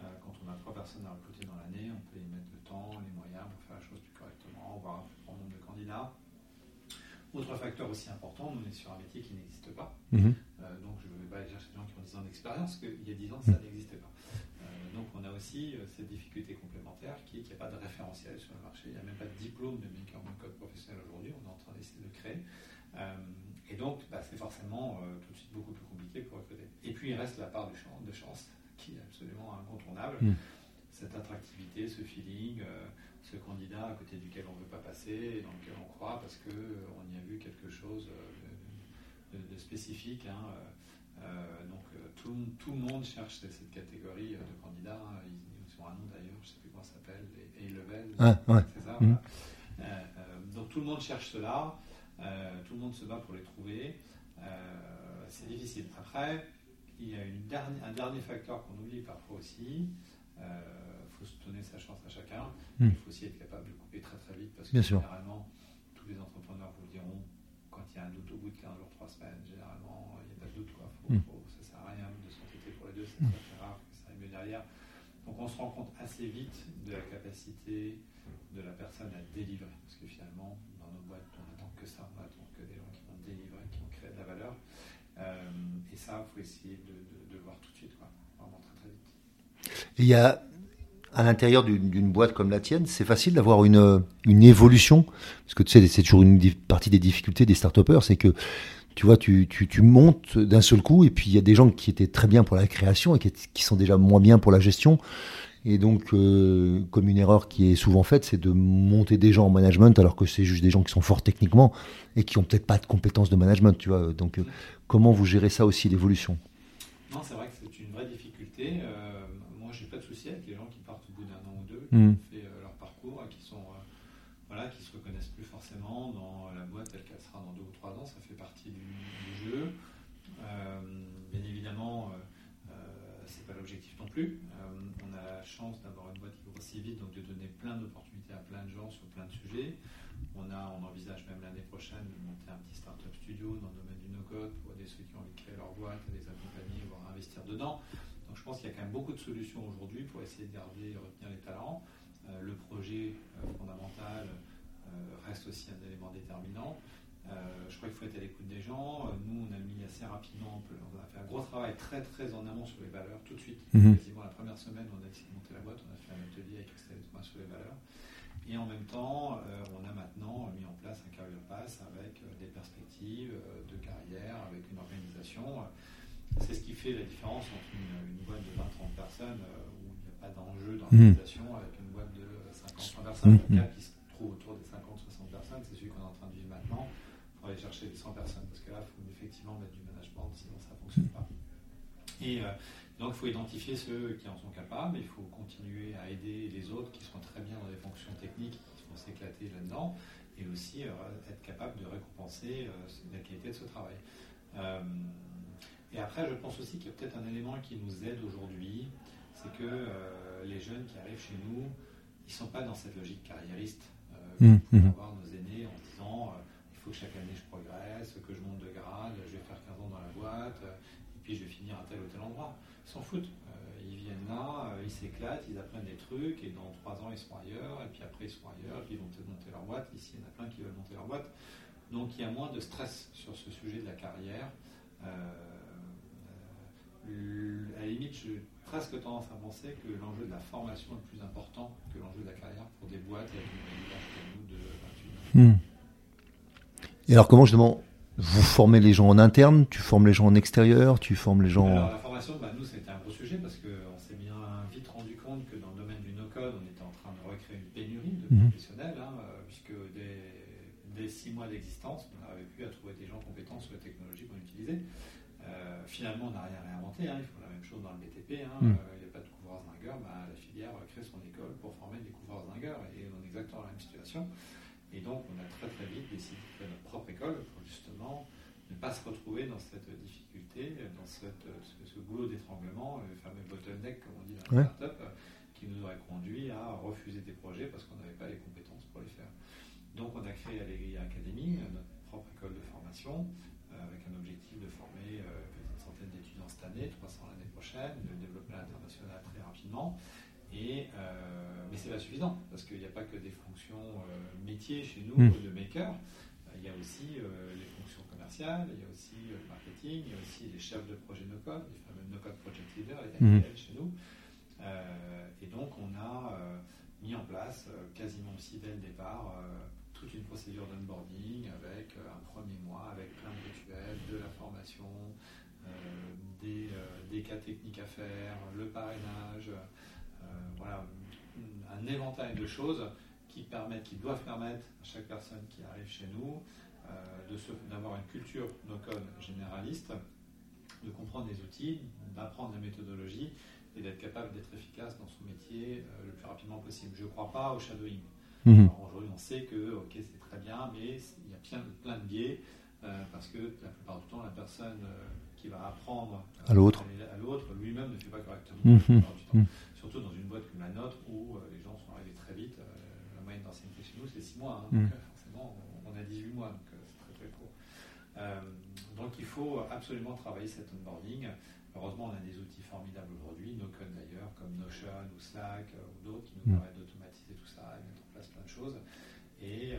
Euh, quand on a trois personnes à recruter dans l'année, on peut y mettre le temps, les moyens pour faire la chose plus correctement, voir un plus grand nombre de candidats. Autre facteur aussi important, on est sur un métier qui n'existe pas. Mhm. Euh, donc je ne vais pas aller chercher des gens qui ont 10 ans d'expérience, qu'il y a 10 ans, ça n'existait pas. Donc on a aussi euh, cette difficulté complémentaire qui est qu'il n'y a pas de référentiel sur le marché, il n'y a même pas de diplôme de maker en code professionnel aujourd'hui, on est en train d'essayer de le créer. Euh, et donc bah, c'est forcément euh, tout de suite beaucoup plus compliqué pour recruter. Et puis il reste la part de chance, de chance qui est absolument incontournable. Mm. Cette attractivité, ce feeling, euh, ce candidat à côté duquel on ne veut pas passer et dans lequel on croit parce qu'on y a vu quelque chose euh, de, spécifique. hein, donc euh, tout, tout le monde cherche cette, catégorie euh, de candidats. Ils, ils ont un nom d'ailleurs, je ne sais plus comment ça s'appelle, les A-level. Ouais, ouais. C'est ça, Mhm. voilà. Euh, euh, donc tout le monde cherche cela, euh, tout le monde se bat pour les trouver. Euh, c'est difficile. Après, il y a une un dernier facteur qu'on oublie parfois aussi. Il faut se donner sa chance à chacun. Mhm. Il faut aussi être capable de couper très très vite parce que Bien sûr. généralement, tous les entrepreneurs vous le diront, quand il y a un doute au bout de 15 jours, 3 semaines, généralement, Mm. faut- ça sert à rien de s'entêter pour les deux, c'est très, rare que ça mieux derrière. Donc on se rend compte assez vite de la capacité de la personne à délivrer. Parce que finalement, dans nos boîtes, on n'attend que ça, on attend que des gens qui vont délivrer, qui vont créer de la valeur. Euh, et ça, il faut essayer de, de- de le voir tout de suite, quoi. vraiment très très vite. Il y a à l'intérieur d'une boîte comme la tienne, c'est facile d'avoir une, une évolution? Parce que tu sais, c'est toujours une partie des difficultés des start c'est que tu vois, tu, tu, tu montes d'un seul coup, et puis il y a des gens qui étaient très bien pour la création et qui, qui sont déjà moins bien pour la gestion. Et donc, euh, comme une erreur qui est souvent faite, c'est de monter des gens en management alors que c'est juste des gens qui sont forts techniquement et qui ont peut-être pas de compétences de management, tu vois. Donc, euh, comment vous gérez ça aussi, l'évolution? Non, c'est vrai que c'est une vraie difficulté. Euh, moi, j'ai pas de souci avec les gens qui partent au bout d'un an ou deux. Plus. on a la chance d'avoir une boîte qui grossit vite, donc de donner plein d'opportunités à plein de gens sur plein de sujets. On, a, on envisage même l'année prochaine de monter un petit startup studio dans le domaine du no-code pour aider ceux qui ont envie de créer leur boîte, les accompagner, voire investir dedans. Donc je pense qu'il y a quand même beaucoup de solutions aujourd'hui pour essayer de garder et retenir les talents. Euh, le projet euh, fondamental euh, reste aussi un élément déterminant. Je crois qu'il faut être à l'écoute des gens. nous, on a mis assez rapidement, on a fait un gros travail très très en amont sur les valeurs tout de suite. Mhm. Quasiment la première semaine, on a décidé de monter la boîte, on a fait un atelier avec Christelle Thomas sur les valeurs. Et en même temps, on a maintenant mis en place un career pass avec des perspectives de carrière, avec une organisation. C'est ce qui fait la différence entre une, boîte de 20-30 personnes où il n'y a pas d'enjeu d'organisation avec une boîte de 50-100 personnes. Cas qui se trouve autour des 50-60 personnes, c'est celui qu'on est en train de vivre maintenant pour aller chercher les 100 personnes. Parce que là, il faut effectivement mettre du management, sinon ça ne fonctionne pas. Et donc, il faut identifier ceux qui en sont capables, il faut continuer à aider les autres qui sont très bien dans des fonctions techniques, qui vont s'éclater là-dedans, et aussi être capable de récompenser la qualité de ce travail. Et après, je pense aussi qu'il y a peut-être un élément qui nous aide aujourd'hui, c'est que euh, les jeunes qui arrivent chez nous, ils ne sont pas dans cette logique carriériste. Euh, mmh, mmh. avoir nos aînés en disant euh, il faut que chaque année je progresse, que je monte de grade, je vais faire 15 ans dans la boîte, puis je vais finir à tel ou tel endroit. Ils s'en foutent. ils viennent là, ils s'éclatent, ils apprennent des trucs, et dans 3 ans ils seront ailleurs, et puis après ils seront ailleurs, puis ils vont monter leur boîte. Ici, il y en a plein qui veulent monter leur boîte. Donc il y a moins de stress sur ce sujet de la carrière à la limite, j'ai presque tendance à penser que l'enjeu de la formation est plus important que l'enjeu de la carrière pour des boîtes avec une de 28 ans. Hmm. Et alors, comment justement vous formez les gens en interne Tu formes les gens en extérieur Tu formes les gens. Alors, la formation, bah, nous, c'était un gros sujet parce qu'on s'est bien vite rendu compte que dans le domaine du no-code, on était en train de recréer une pénurie de hmm. professionnels, hein, puisque dès, dès, six mois d'existence, on n'avait plus à trouver des gens compétents sur les technologies qu'on utilisait. Euh, finalement, on n'a rien réinventé. Hein. Ils font la même chose dans le BTP. Hein. Mm. Euh, il n'y a pas de couvreurs zingueurs. Bah, la filière crée son école pour former des couvreurs zingueurs. Et on est exactement dans la même situation. Et donc, on a très très vite décidé de créer notre propre école pour justement ne pas se retrouver dans cette difficulté, dans cette, ce, boulot d'étranglement, le fameux bottleneck, comme on dit dans la startup, qui nous aurait conduit à refuser des projets parce qu'on n'avait pas les compétences pour les faire. Donc, on a créé Allegria Academy, notre propre école de formation, euh, avec un objectif de former euh, une centaine d'étudiants cette année, 300 l'année prochaine, de développer l'international très rapidement. Et, euh, mais ce n'est pas suffisant, parce qu'il n'y a pas que des fonctions métiers chez nous, hmm. de maker. Il y a aussi les fonctions commerciales, il y a aussi le marketing, il y a aussi les chefs de projet no-code, les fameux no-code project leaders, les hmm. chez nous. et donc, on a mis en place, quasiment aussi dès le départ, toute une procédure d'onboarding avec euh, un premier mois, avec plein de rituels, de la formation, euh, des, euh, des, cas techniques à faire, le parrainage, voilà, un éventail de choses qui permettent, qui doivent permettre à chaque personne qui arrive chez nous d'avoir une culture no-code généraliste, de comprendre les outils, d'apprendre la méthodologie et d'être capable d'être efficace dans son métier le plus rapidement possible. Je ne crois pas au shadowing. Mhm. Aujourd'hui, on sait que ok, c'est très bien, mais il y a plein, plein de biais euh, parce que la plupart du temps, la personne euh, qui va apprendre à l'autre, à l'autre lui-même ne fait pas correctement. Mhm. Surtout dans une boîte comme la nôtre où euh, les gens sont arrivés très vite. la moyenne d'ancienneté chez nous, c'est 6 mois. Hein, donc, forcément, on, a 18 mois, donc c'est très très court. donc il faut absolument travailler cet onboarding. Heureusement, on a des outils formidables aujourd'hui, no d'ailleurs, comme Notion ou Slack ou d'autres qui nous permettent d'automatiser tout ça plein de choses. Euh,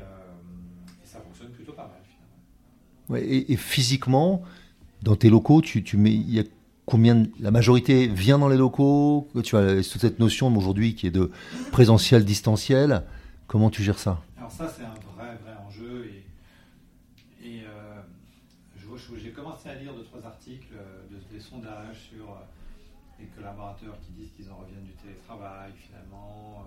et, ça fonctionne plutôt pas mal finalement. et, physiquement, dans tes locaux, tu, tu mets, il y a combien la majorité vient dans les locaux Tu as toute cette notion aujourd'hui qui est de présentiel, distanciel. Comment tu gères ça? Alors ça, c'est un vrai, vrai enjeu. Et, euh, j'ai commencé à lire deux, trois articles, de, des sondages sur euh, les collaborateurs qui disent qu'ils en reviennent du télétravail finalement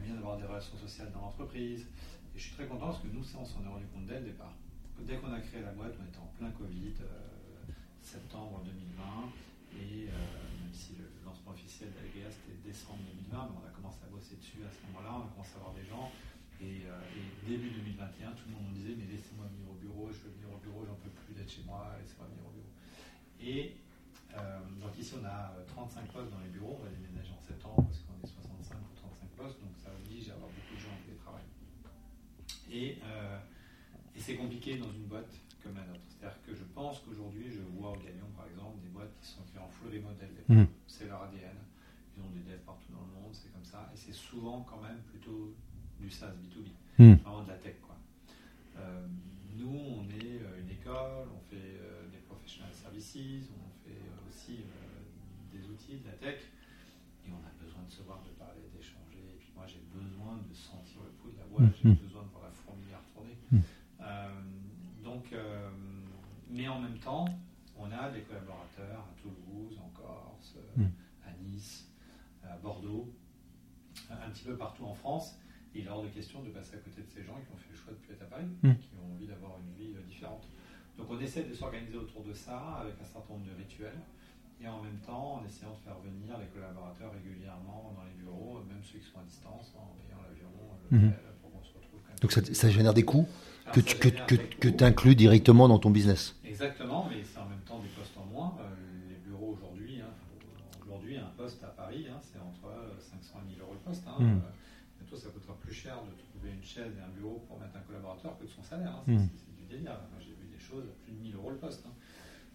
bien d'avoir des relations sociales dans l'entreprise. Et je suis très content parce que nous, ça, on s'en est rendu compte dès le départ. Dès qu'on a créé la boîte, on était en plein Covid, euh, septembre 2020, et euh, même si le lancement officiel d'Algea c'était décembre 2020, mais on a commencé à bosser dessus à ce moment-là, on a commencé à voir des gens, Et, début 2021, tout le monde me disait, mais laissez-moi venir au bureau, je veux venir au bureau, j'en peux plus d'être chez moi, laissez-moi venir au bureau. Et donc ici, on a 35 postes dans les bureaux, on va déménager en septembre parce qu'on est 65 ou 35 postes, donc ça oblige à avoir beaucoup de gens en télétravail. Et c'est compliqué dans une boîte comme. C'est-à-dire que je pense qu'aujourd'hui, je vois au Gagnon, par exemple, des boîtes qui sont créées en full remote dès le C'est leur ADN. Ils ont des devs partout dans le monde, c'est comme ça. Et c'est souvent quand même plutôt du SaaS B2B, mm. vraiment de la tech. Quoi. Euh, nous, on est euh, une école, on fait euh, des professional services, on fait aussi des outils, de la tech. Et on a besoin de se voir, de parler, d'échanger. Et puis moi, j'ai besoin de sentir le pouls de la boîte, j'ai mm. besoin de voir la fourmilière tourner. Mm. donc, mais en même temps, on a des collaborateurs à Toulouse, en Corse, à Nice, à Bordeaux, un petit peu partout en France. Et il est hors de question de passer à côté de ces gens qui ont fait le choix de plus être à Paris, mm. qui ont envie d'avoir une vie différente. Donc on essaie de s'organiser autour de ça avec un certain nombre de rituels et en même temps en essayant de faire venir les collaborateurs régulièrement dans les bureaux, même ceux qui sont à distance, en payant l'avion, l'hôtel, pour qu'on se retrouve quand même. Donc ça, ça génère des coûts? Que tu que, que, que inclus directement dans ton business Exactement, mais c'est en même temps des postes en moins. Euh, les bureaux aujourd'hui, hein, aujourd'hui un poste à Paris, hein, c'est entre 500 et 1000 euros le poste. Hein, mm ça coûtera plus cher de trouver une chaise et un bureau pour mettre un collaborateur que de son salaire. Hein. Hmm. C'est du délire. Moi, j'ai vu des choses à plus de 1000 euros le poste. Hein.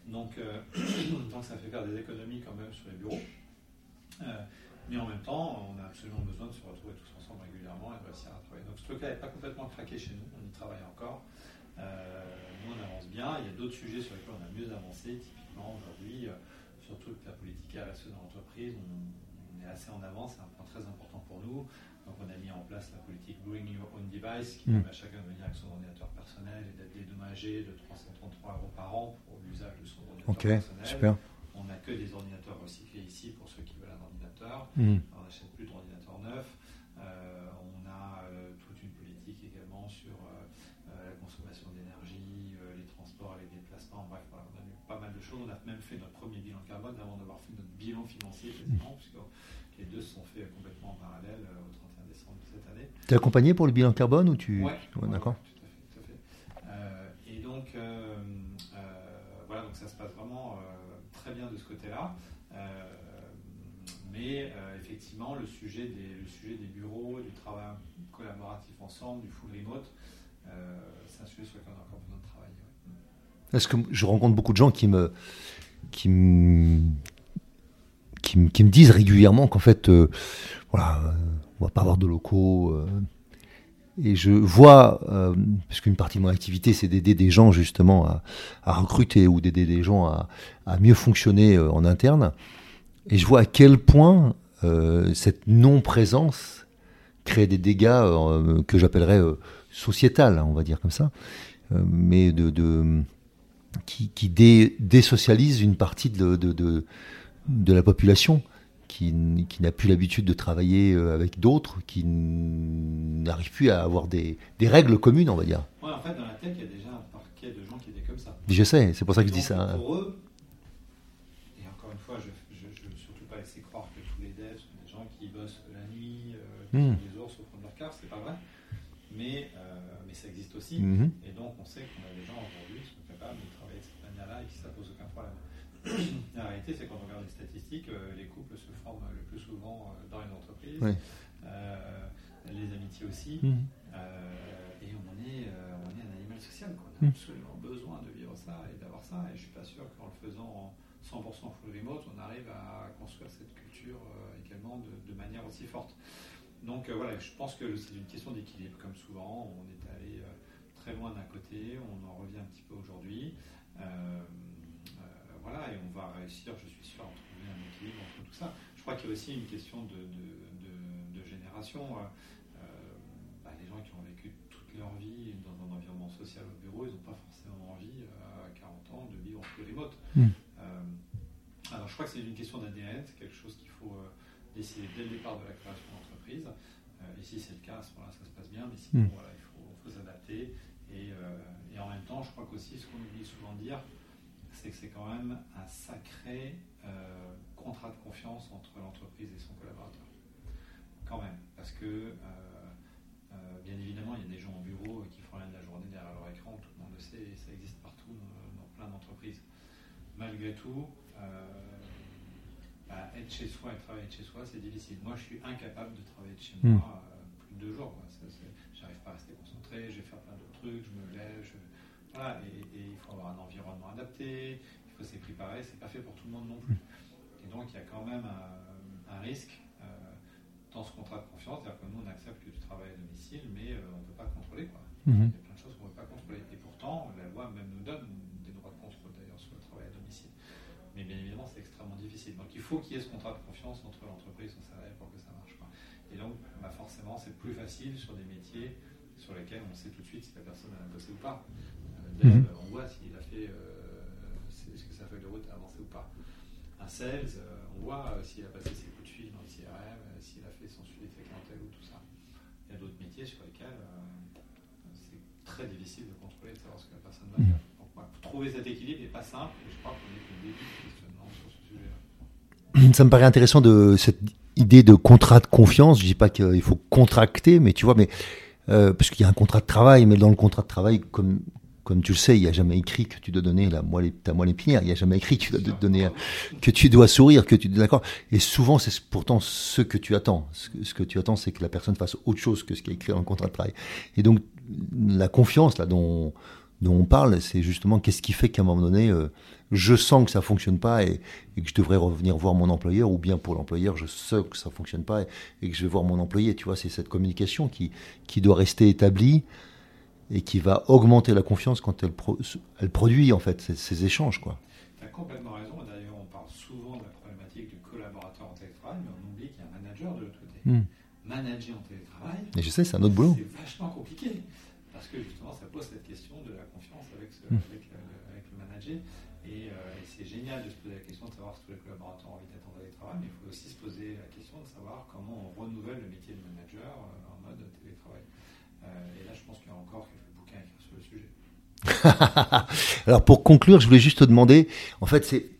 Donc, euh, (clears throat) donc, ça fait faire des économies quand même sur les bureaux. Euh, mais en même temps, on a absolument besoin de se retrouver tous ensemble régulièrement et de réussir à travailler. Donc ce truc-là n'est pas complètement craqué chez nous, on y travaille encore. Euh, nous, on avance bien. Il y a d'autres sujets sur lesquels on a mieux avancé. Typiquement, aujourd'hui, surtout que la politique RSE dans l'entreprise, on, on, est assez en avance, c'est un point très important pour nous. Donc on a mis en place la politique Bring Your Own Device qui mm. permet à chacun de venir avec son ordinateur personnel et d'être dédommagé de 333 euros par an pour l'usage de son ordinateur okay, personnel. Super. On n'a que des ordinateurs recyclés ici pour ceux qui veulent un ordinateur. Mm. On n'achète plus d'ordinateurs neufs. Euh, on a euh, toute une politique également sur euh, la consommation d'énergie, les transports, les déplacements. Bref, on a eu pas mal de choses. On a même fait notre premier bilan carbone avant d'avoir fait notre bilan financier quasiment, puisque les deux se sont faits complètement en parallèle au tu es accompagné pour le bilan carbone ou tu... Oui, d'accord. À fait. Mais effectivement, le sujet, des, le sujet des bureaux, du travail collaboratif ensemble, du full remote, c'est un sujet sur lequel on a encore besoin de travailler. Parce que je rencontre beaucoup de gens qui me, qui me, qui me, qui me disent régulièrement qu'en fait, voilà on va pas avoir de locaux. Euh. et je vois, euh, parce qu'une partie de mon activité, c'est d'aider des gens justement à, recruter ou d'aider des gens à, mieux fonctionner euh, en interne. Et je vois à quel point cette non-présence crée des dégâts que j'appellerais sociétal, on va dire comme ça, mais de, qui, qui désocialise une partie de, de, de la population qui, n'a plus l'habitude de travailler euh, avec d'autres, qui n'arrive plus à avoir des, des, règles communes, on va dire. Ouais, en fait, dans la tech, il y a déjà un parquet de gens qui étaient comme ça. Je sais, c'est pour ça que je dis ça. Pour eux, et encore une fois, je ne veux surtout pas laisser croire que tous les devs sont des gens qui bossent la euh, hmm. les ours au fond de leur car, c'est pas vrai. Mais, euh, mais ça existe aussi. Hmm. Et donc, on sait qu'on a des gens aujourd'hui qui sont capables de travailler de cette manière-là et qui ça pose aucun problème. (clears throat) la réalité, c'est quand on regarde les statistiques, les couples se le plus souvent euh, dans les entreprises, euh, les amitiés aussi. Euh, et on est, on est un animal social. On a absolument besoin de vivre ça et d'avoir ça. Et je suis pas sûr qu'en le faisant en 100% full remote, on arrive à construire cette culture également de, manière aussi forte. Donc voilà, je pense que c'est une question d'équilibre, comme souvent. On est allé très loin d'un côté, on en revient un petit peu aujourd'hui. voilà, et on va réussir, je suis sûr, à trouver un équilibre entre tout ça crois qu'il y a aussi une question de, génération. Euh, euh, bah, les gens qui ont vécu toute leur vie dans un environnement social au bureau, ils n'ont pas forcément envie euh, à 40 ans de vivre en full remote. Mm. alors je crois que c'est une question d'ADN, c'est quelque chose qu'il faut décider dès le départ de la création d'entreprise. Et si c'est le cas, à ce moment-là, ça se passe bien, mais sinon, mm. voilà, il faut, s'adapter. Et, et, en même temps, je crois qu'aussi, ce qu'on oublie souvent de dire, c'est que c'est quand même un sacré contrat de confiance entre l'entreprise et son collaborateur. Quand même, parce que euh, bien évidemment, il y a des gens au bureau qui font rien de la journée derrière leur écran, tout le monde le sait, et ça existe partout dans plein d'entreprises. Malgré tout, bah, être chez soi et travailler de chez soi, c'est difficile. Moi, je suis incapable de travailler de chez Hmm. moi plus de deux jours. J'arrive pas à rester concentré, je vais faire plein d'autres trucs, je me lève. je- Voilà, et, et il faut avoir un environnement adapté, il faut s'y préparer, c'est pas fait pour tout le monde non plus. Et donc, il y a quand même un, un risque euh, dans ce contrat de confiance, c'est-à-dire que nous, on accepte que tu travailles à domicile, mais euh, on ne peut pas contrôler. Quoi. Mhm. Il y a plein de choses qu'on ne peut pas contrôler. Et pourtant, la loi même nous donne des droits de contrôle d'ailleurs sur le travail à domicile. Mais bien évidemment, c'est extrêmement difficile. Donc il faut qu'il y ait ce contrat de confiance entre l'entreprise et son salarié pour que ça marche. Quoi. Et donc, bah, forcément, c'est plus facile sur des métiers sur lesquels on sait tout de suite si la personne a bossé ou pas. Euh, Mhm. on voit s'il a fait, euh, est-ce que sa feuille de route a avancé ou pas. Un sales, euh, on voit s'il a passé ses coups de fil dans le CRM, s'il a fait son suivi de sa clientèle ou tout ça. Il y a d'autres métiers sur lesquels c'est très difficile de contrôler, de savoir ce que la personne va Mhm. faire. Donc, voilà, trouver cet équilibre n'est pas simple, et je crois qu'on est au début du questionnement sur ce sujet-là. Ça me paraît intéressant de cette idée de contrat de confiance. Je dis pas qu'il faut contracter, mais tu vois, mais euh, parce qu'il y a un contrat de travail, mais dans le contrat de travail, comme comme tu le sais, il n'y a jamais écrit que tu dois donner la moelle, ta moelle épinière. Il n'y a jamais écrit que tu dois donner, que tu dois sourire, d'accord. Et souvent, c'est pourtant ce que tu attends. Ce que, ce que tu attends, c'est que la personne fasse autre chose que ce qui est écrit dans le contrat de travail. Et donc, la confiance là dont dont on parle, c'est justement qu'est-ce qui fait qu'à un moment donné, euh, je sens que ça fonctionne pas et, et que je devrais revenir voir mon employeur, ou bien pour l'employeur, je sais que ça fonctionne pas et, et que je vais voir mon employé. Tu vois, c'est cette communication qui, qui doit rester établie et qui va augmenter la confiance quand elle, pro- elle produit en fait ces, ces échanges. Quoi. Tu as complètement raison. D'ailleurs, on parle souvent de la problématique du collaborateur en télétravail, mais on oublie qu'il y a un manager de l'autre côté. Hmm. Manager en télétravail, Et je sais, c'est un autre boulot. c'est vachement compliqué. Parce que justement, ça pose cette question de la confiance avec, ce- Hmm. avec, le, avec le manager. Et, euh, de se poser la question de savoir si tous les collaborateurs ont envie d'être en télétravail, mais il faut aussi se poser la question de savoir comment on renouvelle le métier de manager euh, en mode télétravail. Euh, et là, je pense qu'il y a encore quelques bouquins à écrire sur le sujet. (laughs) Alors pour conclure, je voulais juste te demander, en fait, c'est,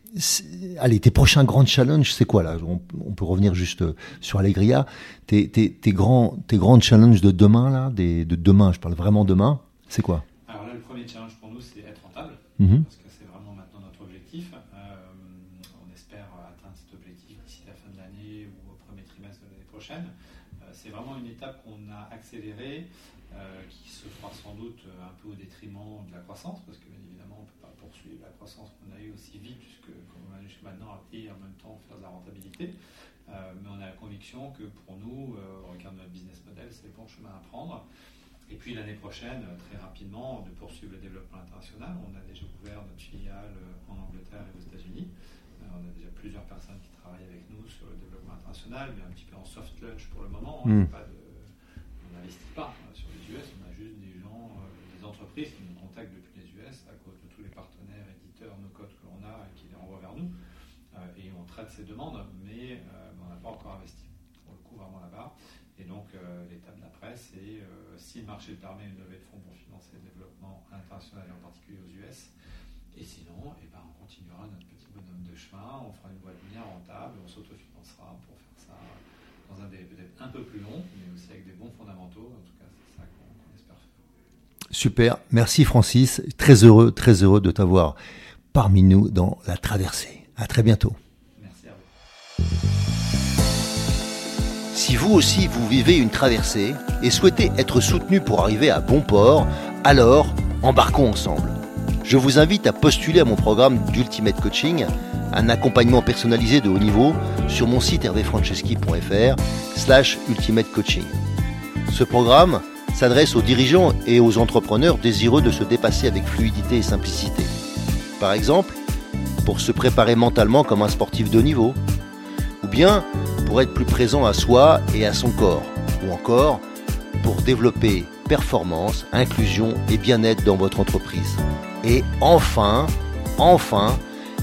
allez, tes prochains grands challenges, c'est quoi là? On, on peut revenir juste euh, sur Allegria. Tes, tes, tes grands, tes grands challenges de demain là, des, de demain, je parle vraiment demain, c'est quoi? Alors là, le premier challenge pour nous, c'est être rentable. Mhm. parce que c'est vraiment maintenant notre objectif. Euh, on espère atteindre cet objectif d'ici la fin de l'année ou au premier trimestre de l'année prochaine. Euh, c'est vraiment une étape qu'on a accélérée, euh, qui se fera sans doute euh, un peu au détriment de la croissance, parce que bien évidemment, on ne peut pas poursuivre la croissance qu'on a eue aussi vite, puisque comme on a jusqu'à maintenant, et en même temps faire de la rentabilité. Euh, mais on a la conviction que pour nous, au regard de notre business model, c'est le bon chemin à prendre. Et puis l'année prochaine, très rapidement, de poursuivre le développement international. On a déjà ouvert notre filiale en Angleterre et aux États-Unis. On a déjà plusieurs personnes qui travaillent avec nous sur le développement international, mais un petit peu en soft launch pour le moment. Mm. On pas de- on n'investit pas euh, sur les US, on a juste des gens, euh, des entreprises qui nous contactent depuis les US à cause de tous les partenaires, éditeurs, nos codes que l'on a et qui les renvoient vers nous. Euh, et on traite ces demandes, mais on n'a pas encore investi pour le coup vraiment là-bas. Et donc l'étape d'après, c'est si le marché permet, une levée de fonds pour financer le développement international et en particulier aux US. Et sinon, eh ben, on continuera notre petit bonhomme de chemin, on fera une boîte bien rentable, on s'autofinancera pour faire ça dans un délai peut-être un peu plus long, aussi avec des bons fondamentaux. En tout cas, c'est ça qu'on qu'on espère faire. Super, merci Francis, très heureux, très heureux de t'avoir parmi nous dans la traversée. À très bientôt. Merci à vous. Si vous aussi vous vivez une traversée et souhaitez être soutenu pour arriver à bon port, alors embarquons ensemble. Je vous invite à postuler à mon programme d'Ultimate Coaching, un accompagnement personnalisé de haut niveau sur mon site hervéfranceschi.fr slash ultimate coaching. Ce programme s'adresse aux dirigeants et aux entrepreneurs désireux de se dépasser avec fluidité et simplicité. Par exemple, pour se préparer mentalement comme un sportif de haut niveau, ou bien pour être plus présent à soi et à son corps, ou encore pour développer performance, inclusion et bien-être dans votre entreprise. Et enfin, enfin,